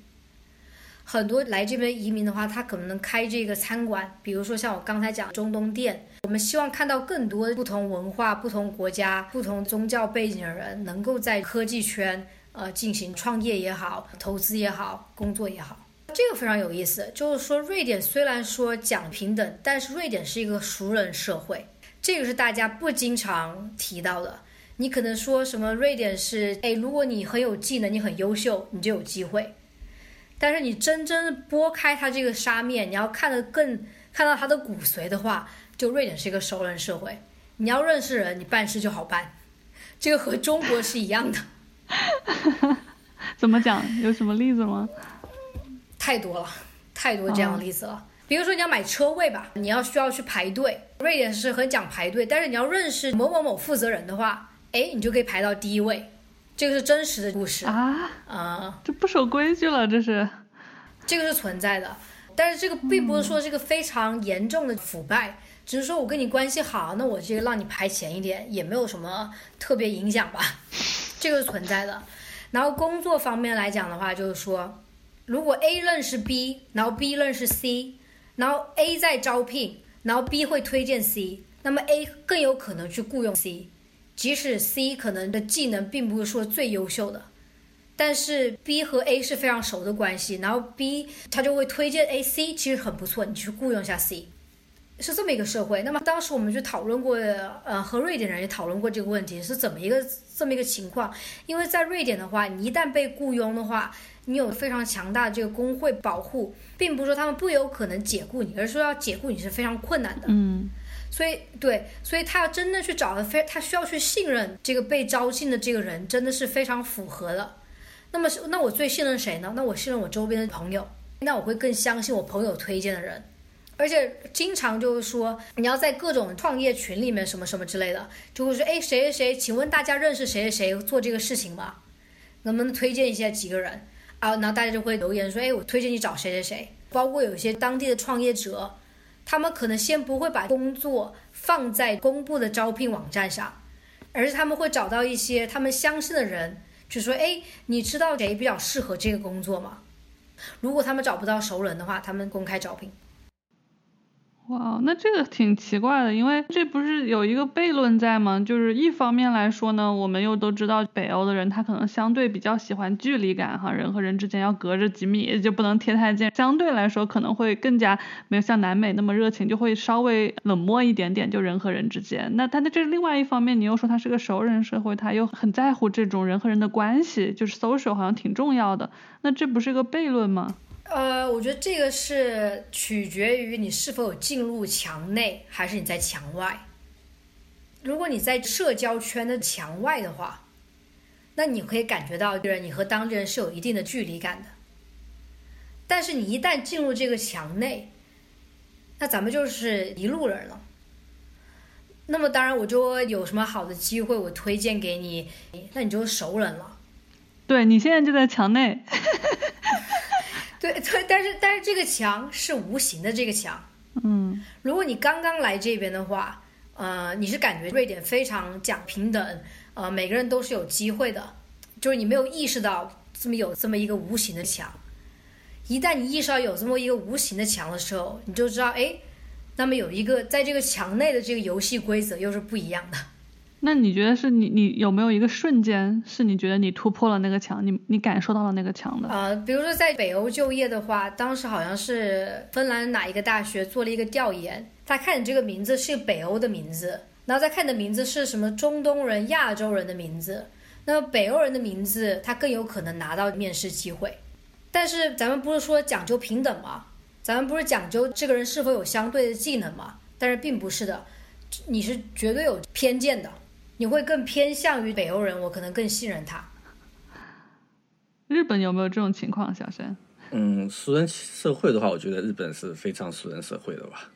很多来这边移民的话，他可能能开这个餐馆，比如说像我刚才讲中东店。我们希望看到更多不同文化、不同国家、不同宗教背景的人，能够在科技圈呃进行创业也好、投资也好、工作也好。这个非常有意思，就是说瑞典虽然说讲平等，但是瑞典是一个熟人社会，这个是大家不经常提到的。你可能说什么瑞典是，哎，如果你很有技能，你很优秀，你就有机会。但是你真正拨开它这个沙面，你要看得更看到它的骨髓的话，就瑞典是一个熟人社会。你要认识人，你办事就好办。这个和中国是一样的。怎么讲？有什么例子吗？太多了，太多这样的例子了。比如说你要买车位吧，你要需要去排队。瑞典是很讲排队，但是你要认识某某某负责人的话，哎，你就可以排到第一位。这个是真实的故事啊啊！这不守规矩了，这是。这个是存在的，但是这个并不是说这个非常严重的腐败，只是说我跟你关系好，那我这个让你排前一点，也没有什么特别影响吧。这个是存在的。然后工作方面来讲的话，就是说。如果 A 认识 B，然后 B 认识 C，然后 A 在招聘，然后 B 会推荐 C，那么 A 更有可能去雇佣 C，即使 C 可能的技能并不是说最优秀的，但是 B 和 A 是非常熟的关系，然后 B 他就会推荐 A，C 其实很不错，你去雇佣一下 C，是这么一个社会。那么当时我们去讨论过，呃，和瑞典人也讨论过这个问题是怎么一个这么一个情况，因为在瑞典的话，你一旦被雇佣的话。你有非常强大的这个工会保护，并不是说他们不有可能解雇你，而是说要解雇你是非常困难的。嗯，所以对，所以他要真的去找的非，他需要去信任这个被招进的这个人，真的是非常符合的。那么，那我最信任谁呢？那我信任我周边的朋友，那我会更相信我朋友推荐的人，而且经常就是说，你要在各种创业群里面什么什么之类的，就会说，哎，谁谁谁，请问大家认识谁谁谁做这个事情吗？能不能推荐一下几个人？啊，然后大家就会留言说，哎，我推荐你找谁谁谁。包括有一些当地的创业者，他们可能先不会把工作放在公布的招聘网站上，而是他们会找到一些他们相信的人，就说，哎，你知道谁比较适合这个工作吗？如果他们找不到熟人的话，他们公开招聘。哇，那这个挺奇怪的，因为这不是有一个悖论在吗？就是一方面来说呢，我们又都知道北欧的人他可能相对比较喜欢距离感哈，人和人之间要隔着几米，就不能贴太近，相对来说可能会更加没有像南美那么热情，就会稍微冷漠一点点，就人和人之间。那他的这另外一方面，你又说他是个熟人社会，他又很在乎这种人和人的关系，就是 social 好像挺重要的，那这不是个悖论吗？呃，我觉得这个是取决于你是否有进入墙内，还是你在墙外。如果你在社交圈的墙外的话，那你可以感觉到，就是你和当地人是有一定的距离感的。但是你一旦进入这个墙内，那咱们就是一路人了。那么当然，我就有什么好的机会，我推荐给你，那你就熟人了。对你现在就在墙内。对 对，但是但是这个墙是无形的，这个墙。嗯，如果你刚刚来这边的话，呃，你是感觉瑞典非常讲平等，呃，每个人都是有机会的，就是你没有意识到这么有这么一个无形的墙。一旦你意识到有这么一个无形的墙的时候，你就知道，哎，那么有一个在这个墙内的这个游戏规则又是不一样的。那你觉得是你你有没有一个瞬间是你觉得你突破了那个墙，你你感受到了那个墙的？呃，比如说在北欧就业的话，当时好像是芬兰哪一个大学做了一个调研，他看你这个名字是北欧的名字，然后再看你的名字是什么中东人、亚洲人的名字，那北欧人的名字他更有可能拿到面试机会。但是咱们不是说讲究平等吗？咱们不是讲究这个人是否有相对的技能吗？但是并不是的，你是绝对有偏见的。你会更偏向于北欧人，我可能更信任他。日本有没有这种情况，小山？嗯，熟人社会的话，我觉得日本是非常熟人社会的吧。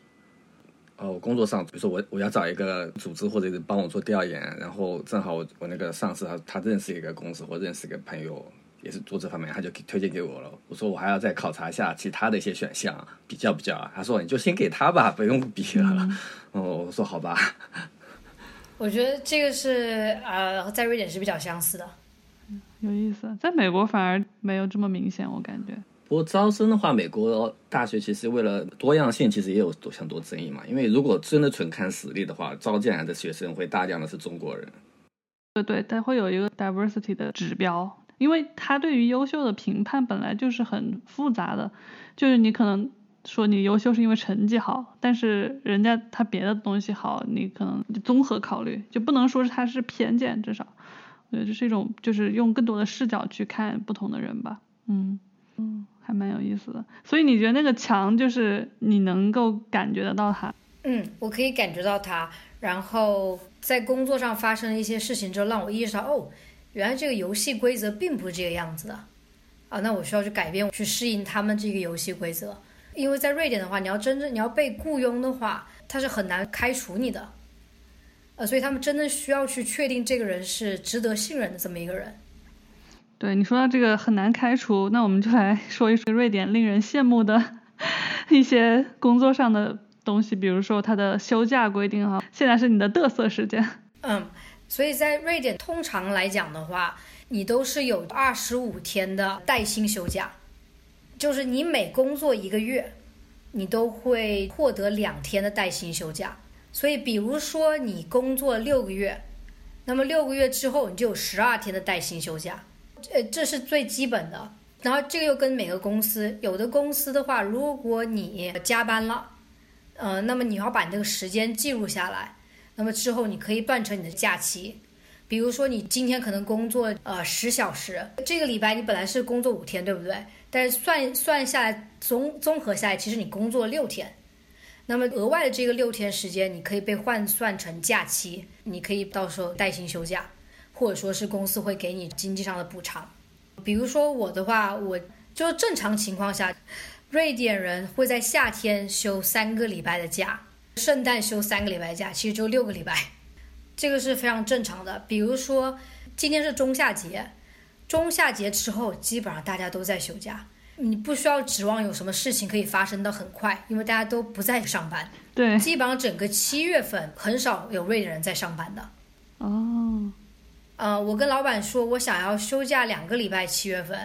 哦，我工作上，比如说我我要找一个组织或者是帮我做调研，然后正好我我那个上司他他认识一个公司或认识一个朋友，也是做这方面，他就推荐给我了。我说我还要再考察一下其他的一些选项，比较比较。他说你就先给他吧，不用比了。哦，我说好吧。我觉得这个是呃，在瑞典是比较相似的，有意思。在美国反而没有这么明显，我感觉。不过招生的话，美国大学其实为了多样性，其实也有多很多争议嘛。因为如果真的纯看实力的话，招进来的学生会大量的是中国人。对对，它会有一个 diversity 的指标，因为它对于优秀的评判本来就是很复杂的，就是你可能。说你优秀是因为成绩好，但是人家他别的东西好，你可能综合考虑，就不能说是他是偏见，至少，我觉得这是一种就是用更多的视角去看不同的人吧，嗯嗯，还蛮有意思的。所以你觉得那个墙就是你能够感觉得到它？嗯，我可以感觉到它，然后在工作上发生了一些事情之后，让我意识到哦，原来这个游戏规则并不是这个样子的，啊，那我需要去改变，去适应他们这个游戏规则。因为在瑞典的话，你要真正你要被雇佣的话，他是很难开除你的，呃，所以他们真的需要去确定这个人是值得信任的这么一个人。对你说到这个很难开除，那我们就来说一说瑞典令人羡慕的一些工作上的东西，比如说他的休假规定哈，现在是你的嘚瑟时间。嗯，所以在瑞典通常来讲的话，你都是有二十五天的带薪休假。就是你每工作一个月，你都会获得两天的带薪休假。所以，比如说你工作六个月，那么六个月之后你就有十二天的带薪休假。呃，这是最基本的。然后这个又跟每个公司，有的公司的话，如果你加班了，呃，那么你要把你这个时间记录下来，那么之后你可以办成你的假期。比如说你今天可能工作呃十小时，这个礼拜你本来是工作五天，对不对？但是算算下来，综综合下来，其实你工作六天，那么额外的这个六天时间，你可以被换算成假期，你可以到时候带薪休假，或者说是公司会给你经济上的补偿。比如说我的话，我就正常情况下，瑞典人会在夏天休三个礼拜的假，圣诞休三个礼拜假，其实就六个礼拜，这个是非常正常的。比如说今天是中夏节。中夏节之后，基本上大家都在休假，你不需要指望有什么事情可以发生的很快，因为大家都不在上班。对，基本上整个七月份很少有瑞典人在上班的。哦，呃，我跟老板说，我想要休假两个礼拜，七月份。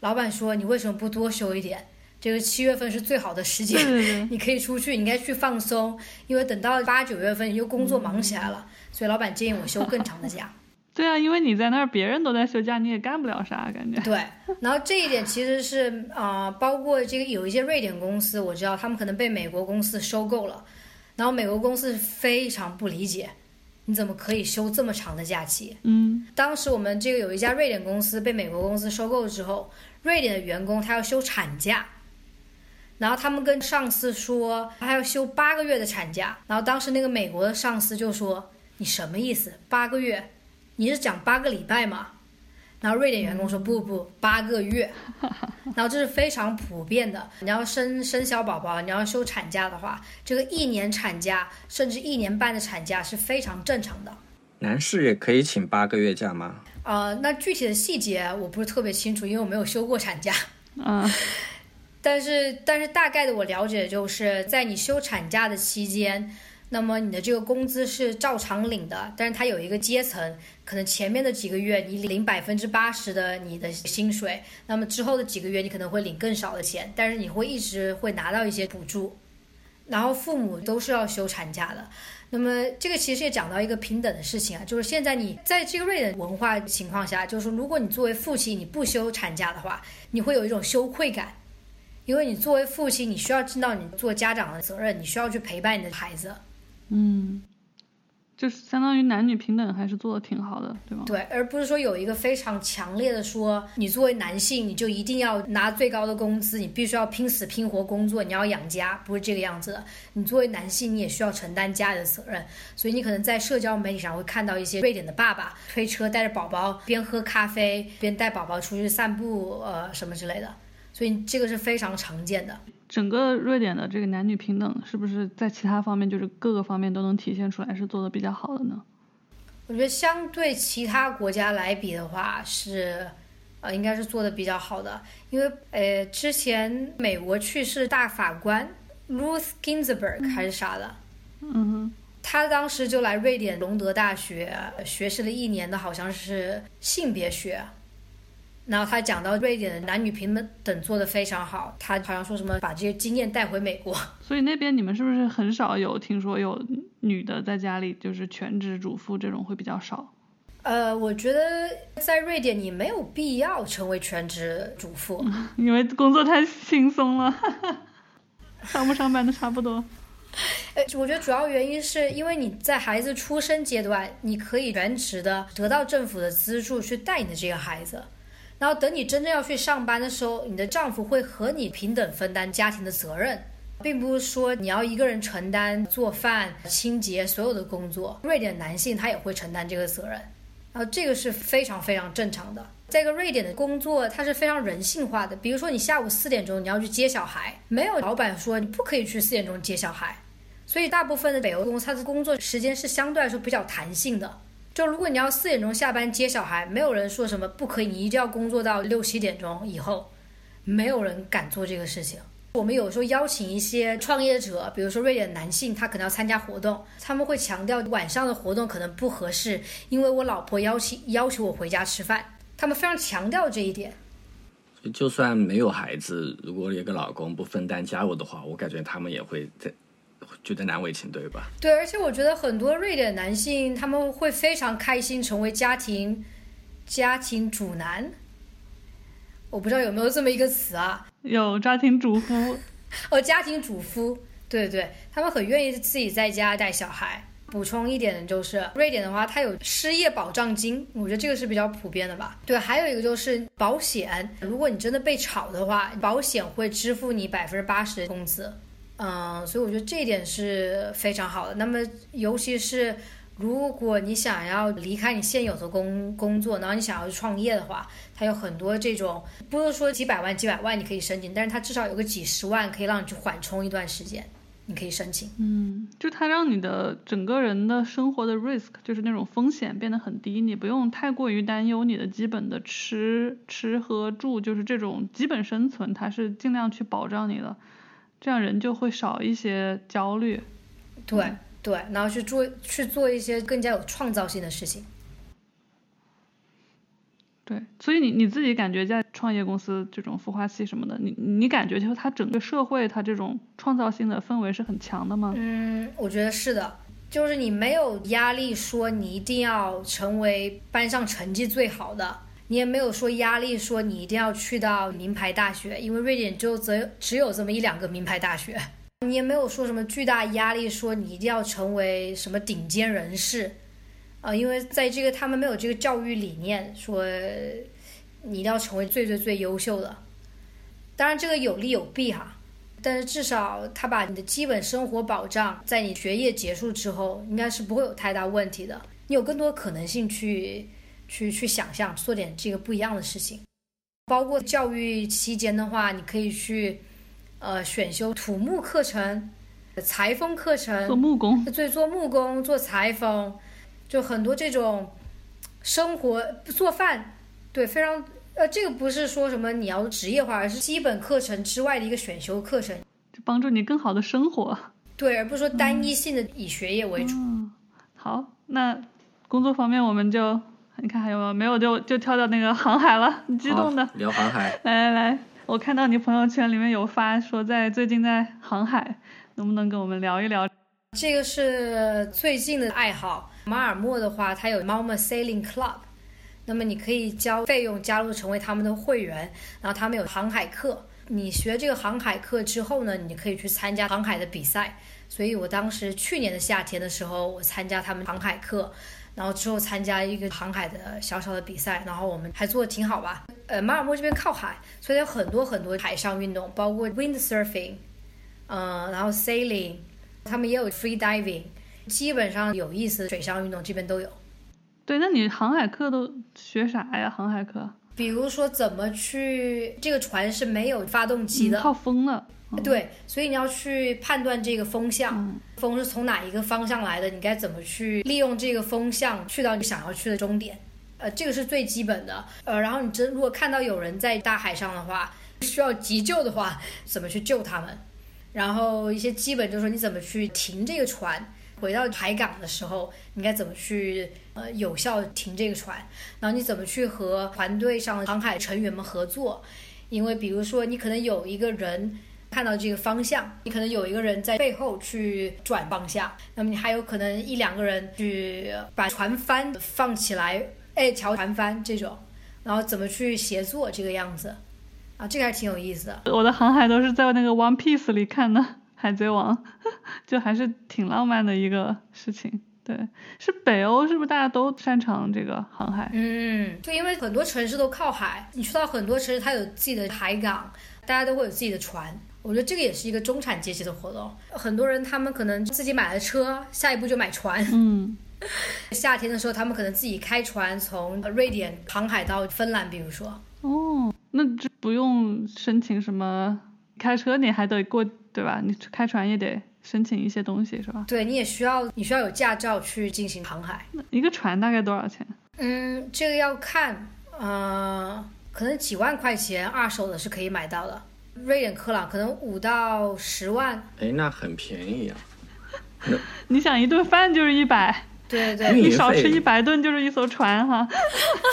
老板说，你为什么不多休一点？这个七月份是最好的时间，你可以出去，你应该去放松，因为等到八九月份你就工作忙起来了。所以老板建议我休更长的假。对啊，因为你在那儿，别人都在休假，你也干不了啥，感觉。对，然后这一点其实是啊，包括这个有一些瑞典公司，我知道他们可能被美国公司收购了，然后美国公司非常不理解，你怎么可以休这么长的假期？嗯，当时我们这个有一家瑞典公司被美国公司收购之后，瑞典的员工他要休产假，然后他们跟上司说他要休八个月的产假，然后当时那个美国的上司就说你什么意思？八个月？你是讲八个礼拜吗？然后瑞典员工说不不八个月，然后这是非常普遍的。你要生生小宝宝，你要休产假的话，这个一年产假甚至一年半的产假是非常正常的。男士也可以请八个月假吗？呃，那具体的细节我不是特别清楚，因为我没有休过产假。嗯，但是但是大概的我了解就是在你休产假的期间，那么你的这个工资是照常领的，但是它有一个阶层，可能前面的几个月你领百分之八十的你的薪水，那么之后的几个月你可能会领更少的钱，但是你会一直会拿到一些补助，然后父母都是要休产假的。那么这个其实也讲到一个平等的事情啊，就是现在你在这个瑞典文化情况下，就是说如果你作为父亲你不休产假的话，你会有一种羞愧感，因为你作为父亲，你需要尽到你做家长的责任，你需要去陪伴你的孩子。嗯，就是相当于男女平等还是做的挺好的，对吗？对，而不是说有一个非常强烈的说，你作为男性你就一定要拿最高的工资，你必须要拼死拼活工作，你要养家，不是这个样子的。你作为男性，你也需要承担家里的责任，所以你可能在社交媒体上会看到一些瑞典的爸爸推车带着宝宝边喝咖啡边带宝宝出去散步，呃，什么之类的，所以这个是非常常见的。整个瑞典的这个男女平等是不是在其他方面，就是各个方面都能体现出来，是做的比较好的呢？我觉得相对其他国家来比的话，是，呃，应该是做的比较好的。因为，呃，之前美国去世大法官 Ruth Ginsburg 还是啥的，嗯哼，他当时就来瑞典隆德大学学习了一年的，好像是性别学。然后他讲到瑞典的男女平等做得非常好，他好像说什么把这些经验带回美国。所以那边你们是不是很少有听说有女的在家里就是全职主妇这种会比较少？呃，我觉得在瑞典你没有必要成为全职主妇，因为工作太轻松了，上不上班都差不多。呃，我觉得主要原因是因为你在孩子出生阶段，你可以全职的得到政府的资助去带你的这个孩子。然后等你真正要去上班的时候，你的丈夫会和你平等分担家庭的责任，并不是说你要一个人承担做饭、清洁所有的工作。瑞典男性他也会承担这个责任，然后这个是非常非常正常的。在一个瑞典的工作，它是非常人性化的。比如说你下午四点钟你要去接小孩，没有老板说你不可以去四点钟接小孩，所以大部分的北欧公司它的工作时间是相对来说比较弹性的。就如果你要四点钟下班接小孩，没有人说什么不可以，你一定要工作到六七点钟以后，没有人敢做这个事情。我们有时候邀请一些创业者，比如说瑞典男性，他可能要参加活动，他们会强调晚上的活动可能不合适，因为我老婆邀请要求我回家吃饭，他们非常强调这一点。就算没有孩子，如果有个老公不分担家务的话，我感觉他们也会在。觉得难为情，对吧？对，而且我觉得很多瑞典男性他们会非常开心成为家庭家庭主男。我不知道有没有这么一个词啊？有家庭主夫。哦，家庭主夫，对对，他们很愿意自己在家带小孩。补充一点的就是，瑞典的话，它有失业保障金，我觉得这个是比较普遍的吧。对，还有一个就是保险，如果你真的被炒的话，保险会支付你百分之八十的工资。嗯，所以我觉得这一点是非常好的。那么，尤其是如果你想要离开你现有的工工作，然后你想要去创业的话，它有很多这种，不是说几百万、几百万你可以申请，但是它至少有个几十万可以让你去缓冲一段时间，你可以申请。嗯，就它让你的整个人的生活的 risk，就是那种风险变得很低，你不用太过于担忧你的基本的吃吃喝住，就是这种基本生存，它是尽量去保障你的。这样人就会少一些焦虑，对对，然后去做去做一些更加有创造性的事情。对，所以你你自己感觉在创业公司这种孵化器什么的，你你感觉就是它整个社会它这种创造性的氛围是很强的吗？嗯，我觉得是的，就是你没有压力说你一定要成为班上成绩最好的。你也没有说压力，说你一定要去到名牌大学，因为瑞典就只只有这么一两个名牌大学。你也没有说什么巨大压力，说你一定要成为什么顶尖人士，啊，因为在这个他们没有这个教育理念，说你一定要成为最最最优秀的。当然这个有利有弊哈，但是至少他把你的基本生活保障，在你学业结束之后，应该是不会有太大问题的。你有更多可能性去。去去想象，做点这个不一样的事情。包括教育期间的话，你可以去呃选修土木课程、裁缝课程，做木工，对，做木工、做裁缝，就很多这种生活做饭，对，非常呃，这个不是说什么你要职业化，而是基本课程之外的一个选修课程，就帮助你更好的生活。对，而不是说单一性的以学业为主。嗯，好，那工作方面我们就。你看还有没有？没有就就跳到那个航海了，你激动的聊航海。来来来，我看到你朋友圈里面有发说在最近在航海，能不能跟我们聊一聊？这个是最近的爱好。马尔默的话，它有 Malmo Sailing Club，那么你可以交费用加入成为他们的会员，然后他们有航海课。你学这个航海课之后呢，你可以去参加航海的比赛。所以我当时去年的夏天的时候，我参加他们航海课。然后之后参加一个航海的小小的比赛，然后我们还做的挺好吧。呃，马尔默这边靠海，所以有很多很多海上运动，包括 windsurfing，嗯，然后 sailing，他们也有 free diving，基本上有意思的水上运动这边都有。对，那你航海课都学啥呀？航海课？比如说怎么去，这个船是没有发动机的，靠风了。对，所以你要去判断这个风向，风是从哪一个方向来的，你该怎么去利用这个风向去到你想要去的终点，呃，这个是最基本的。呃，然后你真如果看到有人在大海上的话，需要急救的话，怎么去救他们？然后一些基本就是说你怎么去停这个船，回到海港的时候，你该怎么去呃有效停这个船？然后你怎么去和团队上航海成员们合作？因为比如说你可能有一个人。看到这个方向，你可能有一个人在背后去转方向，那么你还有可能一两个人去把船帆放起来，哎，调船帆这种，然后怎么去协作这个样子，啊，这个还挺有意思的。我的航海都是在那个 One Piece 里看的，海贼王，就还是挺浪漫的一个事情。对，是北欧是不是大家都擅长这个航海？嗯，就，因为很多城市都靠海，你去到很多城市，它有自己的海港，大家都会有自己的船。我觉得这个也是一个中产阶级的活动。很多人他们可能自己买了车，下一步就买船。嗯，夏天的时候他们可能自己开船从瑞典航海到芬兰，比如说。哦，那这不用申请什么开车，你还得过对吧？你开船也得申请一些东西是吧？对，你也需要你需要有驾照去进行航海。一个船大概多少钱？嗯，这个要看，呃，可能几万块钱二手的是可以买到的。瑞典克朗可能五到十万，哎，那很便宜啊。你想一顿饭就是一百，对对，你少吃一百顿就是一艘船哈。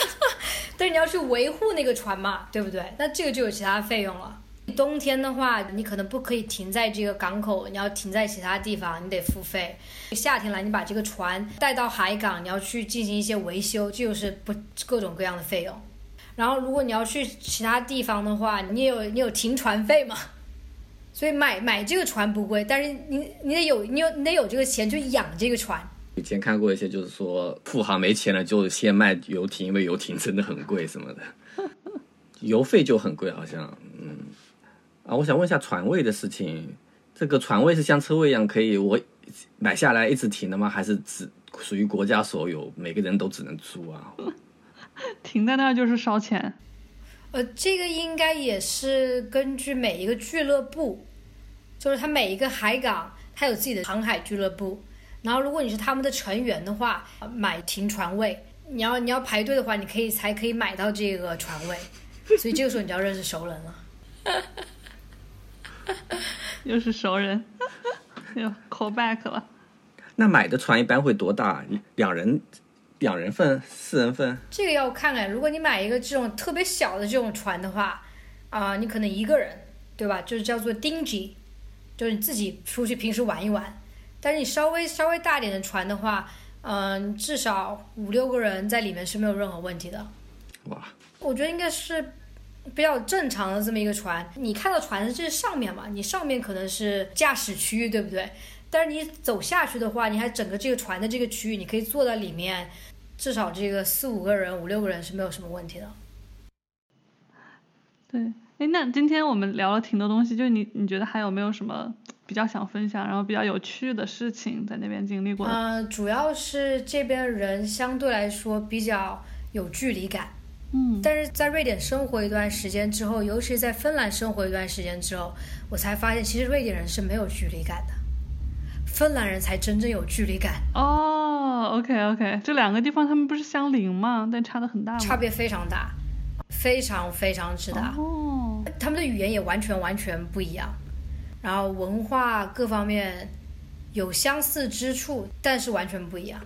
对，你要去维护那个船嘛，对不对？那这个就有其他费用了。冬天的话，你可能不可以停在这个港口，你要停在其他地方，你得付费。夏天来，你把这个船带到海港，你要去进行一些维修，这就是不各种各样的费用。然后，如果你要去其他地方的话，你有你有停船费嘛？所以买买这个船不贵，但是你你得有你有你得有这个钱去养这个船。以前看过一些，就是说富航没钱了就先卖游艇，因为游艇真的很贵什么的，油费就很贵，好像嗯啊，我想问一下船位的事情，这个船位是像车位一样可以我买下来一直停的吗？还是只属于国家所有，每个人都只能租啊？停在那儿就是烧钱，呃，这个应该也是根据每一个俱乐部，就是它每一个海港，它有自己的航海俱乐部。然后如果你是他们的成员的话，买停船位，你要你要排队的话，你可以才可以买到这个船位。所以这个时候你就要认识熟人了，又是熟人，又 call back 了。那买的船一般会多大？两人？两人份、四人份，这个要看看。如果你买一个这种特别小的这种船的话，啊，你可能一个人，对吧？就是叫做 dingy，就是你自己出去平时玩一玩。但是你稍微稍微大点的船的话，嗯，至少五六个人在里面是没有任何问题的。哇，我觉得应该是比较正常的这么一个船。你看到船的这上面嘛？你上面可能是驾驶区域，对不对？但是你走下去的话，你还整个这个船的这个区域，你可以坐在里面。至少这个四五个人、五六个人是没有什么问题的。对，哎，那今天我们聊了挺多东西，就你你觉得还有没有什么比较想分享，然后比较有趣的事情在那边经历过？嗯，主要是这边人相对来说比较有距离感。嗯，但是在瑞典生活一段时间之后，尤其是在芬兰生活一段时间之后，我才发现其实瑞典人是没有距离感的，芬兰人才真正有距离感，哦，OK OK，这两个地方他们不是相邻吗？但差的很大吗？差别非常大，非常非常之大。哦，他们的语言也完全完全不一样，然后文化各方面有相似之处，但是完全不一样。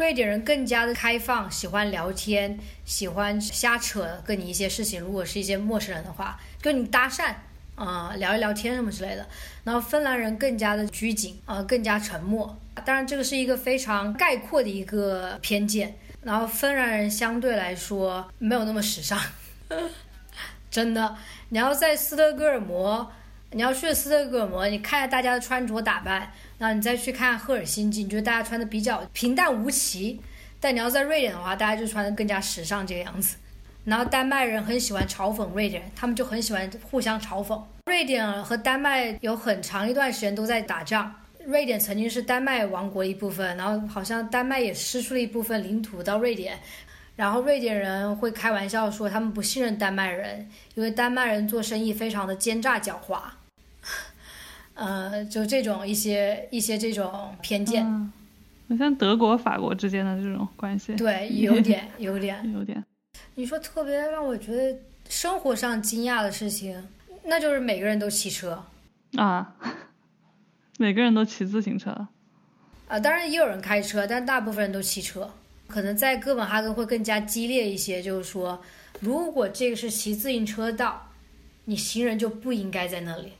瑞典人更加的开放，喜欢聊天，喜欢瞎扯，跟你一些事情。如果是一些陌生人的话，跟你搭讪，啊、聊一聊天什么之类的。然后芬兰人更加的拘谨，啊、更加沉默。当然，这个是一个非常概括的一个偏见。然后芬兰人相对来说没有那么时尚，真的。你要在斯德哥尔摩，你要去斯德哥尔摩，你看一下大家的穿着打扮，然后你再去看赫尔辛基，你觉得大家穿的比较平淡无奇。但你要在瑞典的话，大家就穿的更加时尚这个样子。然后丹麦人很喜欢嘲讽瑞典人，他们就很喜欢互相嘲讽。瑞典和丹麦有很长一段时间都在打仗。瑞典曾经是丹麦王国一部分，然后好像丹麦也失去了一部分领土到瑞典。然后瑞典人会开玩笑说他们不信任丹麦人，因为丹麦人做生意非常的奸诈狡猾。呃，就这种一些一些这种偏见，嗯，像德国、法国之间的这种关系，对，有点有点。有点，你说特别让我觉得生活上惊讶的事情，那就是每个人都骑车啊，每个人都骑自行车，啊、当然也有人开车，但大部分人都骑车。可能在哥本哈根会更加激烈一些，就是说，如果这个是骑自行车道，你行人就不应该在那里。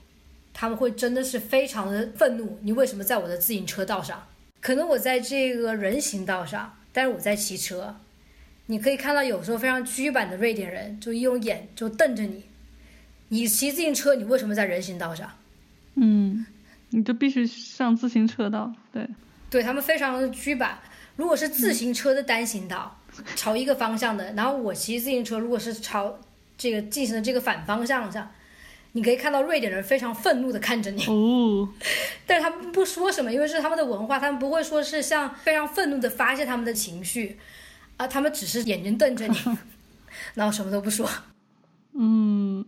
他们会真的是非常的愤怒，你为什么在我的自行车道上？可能我在这个人行道上，但是我在骑车。你可以看到有时候非常拘板的瑞典人，就用眼就瞪着你。你骑自行车，你为什么在人行道上？嗯，你就必须上自行车道，对，对他们非常的居板。如果是自行车的单行道，朝一个方向的，然后我骑自行车，如果是朝这个进行的这个反方向上，你可以看到瑞典人非常愤怒的看着你，哦，但是他们不说什么，因为是他们的文化，他们不会说是像非常愤怒的发泄他们的情绪，啊，他们只是眼睛瞪着你，然后什么都不说。嗯，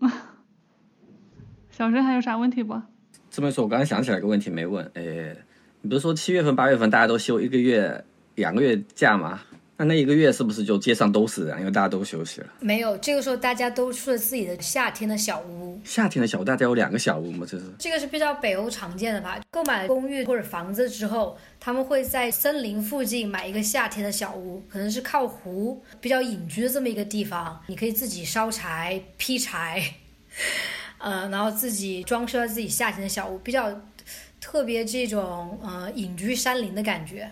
小陈还有啥问题不？这么一说，我刚刚想起来一个问题没问，诶，你不是说七月份、八月份大家都休一个月、两个月假吗？那那一个月是不是就街上都是人，因为大家都休息了？没有，这个时候大家都出了自己的夏天的小屋，夏天的小屋，大家有两个小屋吗？这是这个是比较北欧常见的吧？购买公寓或者房子之后，他们会在森林附近买一个夏天的小屋，可能是靠湖比较隐居的这么一个地方，你可以自己烧柴、劈柴，呃，然后自己装饰自己夏天的小屋，比较特别这种呃隐居山林的感觉。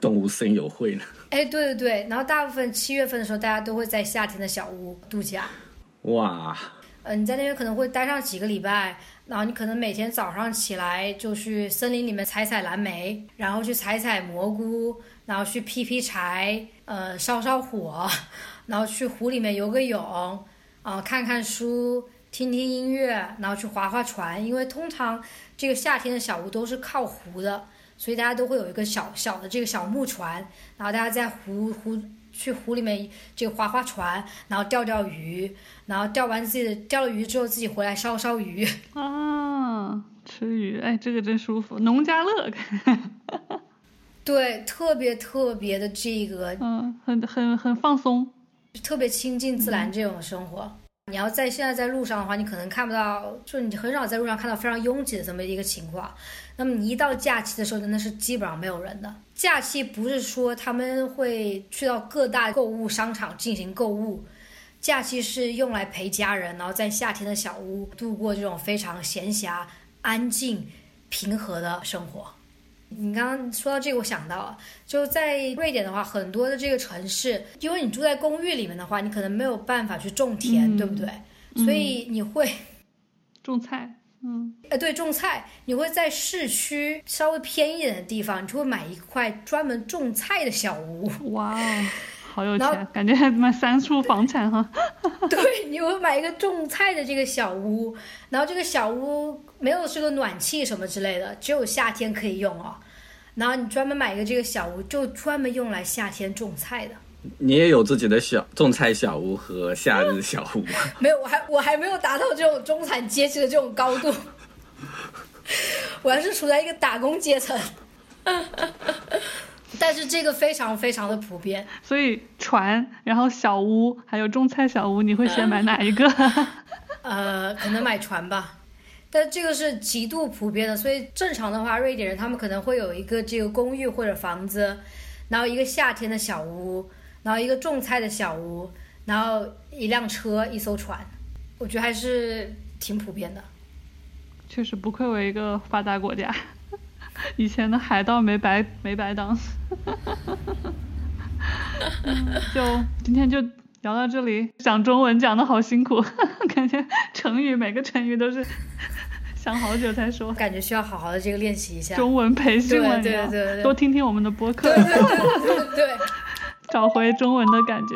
动物森友会呢？哎，对对对，然后大部分七月份的时候，大家都会在夏天的小屋度假。哇，呃，你在那边可能会待上几个礼拜，然后你可能每天早上起来就去森林里面采采蓝莓，然后去采采蘑菇，然后去劈劈柴，呃，烧烧火，然后去湖里面游个泳，啊、看看书，听听音乐，然后去划划船，因为通常这个夏天的小屋都是靠湖的，所以大家都会有一个小小的这个小木船，然后大家在湖湖去湖里面这个划划船，然后钓钓鱼，然后钓完自己的钓了鱼之后，自己回来烧烧鱼。啊，吃鱼，哎，这个真舒服，农家乐，对，特别特别的这个，嗯，很很很放松，特别亲近自然这种生活。你要在现在在路上的话，你可能看不到，就是你很少在路上看到非常拥挤的这么一个情况。那么你一到假期的时候，真的是基本上没有人的。假期不是说他们会去到各大购物商场进行购物，假期是用来陪家人，然后在夏天的小屋度过这种非常闲暇、安静、平和的生活。你刚刚说到这个，我想到了，就在瑞典的话，很多的这个城市，因为你住在公寓里面的话，你可能没有办法去种田，嗯对不对？所以你会，种菜，嗯，呃，对，种菜，你会在市区稍微偏一点的地方，你就会买一块专门种菜的小屋。哇哦，好有钱，感觉还买三处房产哈，对，你会买一个种菜的这个小屋，然后这个小屋没有这个暖气什么之类的，只有夏天可以用哦。然后你专门买一个这个小屋，就专门用来夏天种菜的。你也有自己的小种菜小屋和夏日小屋吗？没有，我还我还没有达到这种中产阶级的这种高度，我还是处在一个打工阶层。但是这个非常非常的普遍，所以船，然后小屋，还有种菜小屋，你会先买哪一个？呃，可能买船吧。但这个是极度普遍的，所以正常的话，瑞典人他们可能会有一个这个公寓或者房子，然后一个夏天的小屋，然后一个种菜的小屋，然后一辆车，一艘船。我觉得还是挺普遍的。确实不愧为一个发达国家，以前的海盗没白没白当。就今天就聊到这里，讲中文讲的好辛苦，感觉成语每个成语都是想好久才说。感觉需要好好的这个练习一下。中文培训了，对对对对，多听听我们的播客，对对对对对，找回中文的感觉。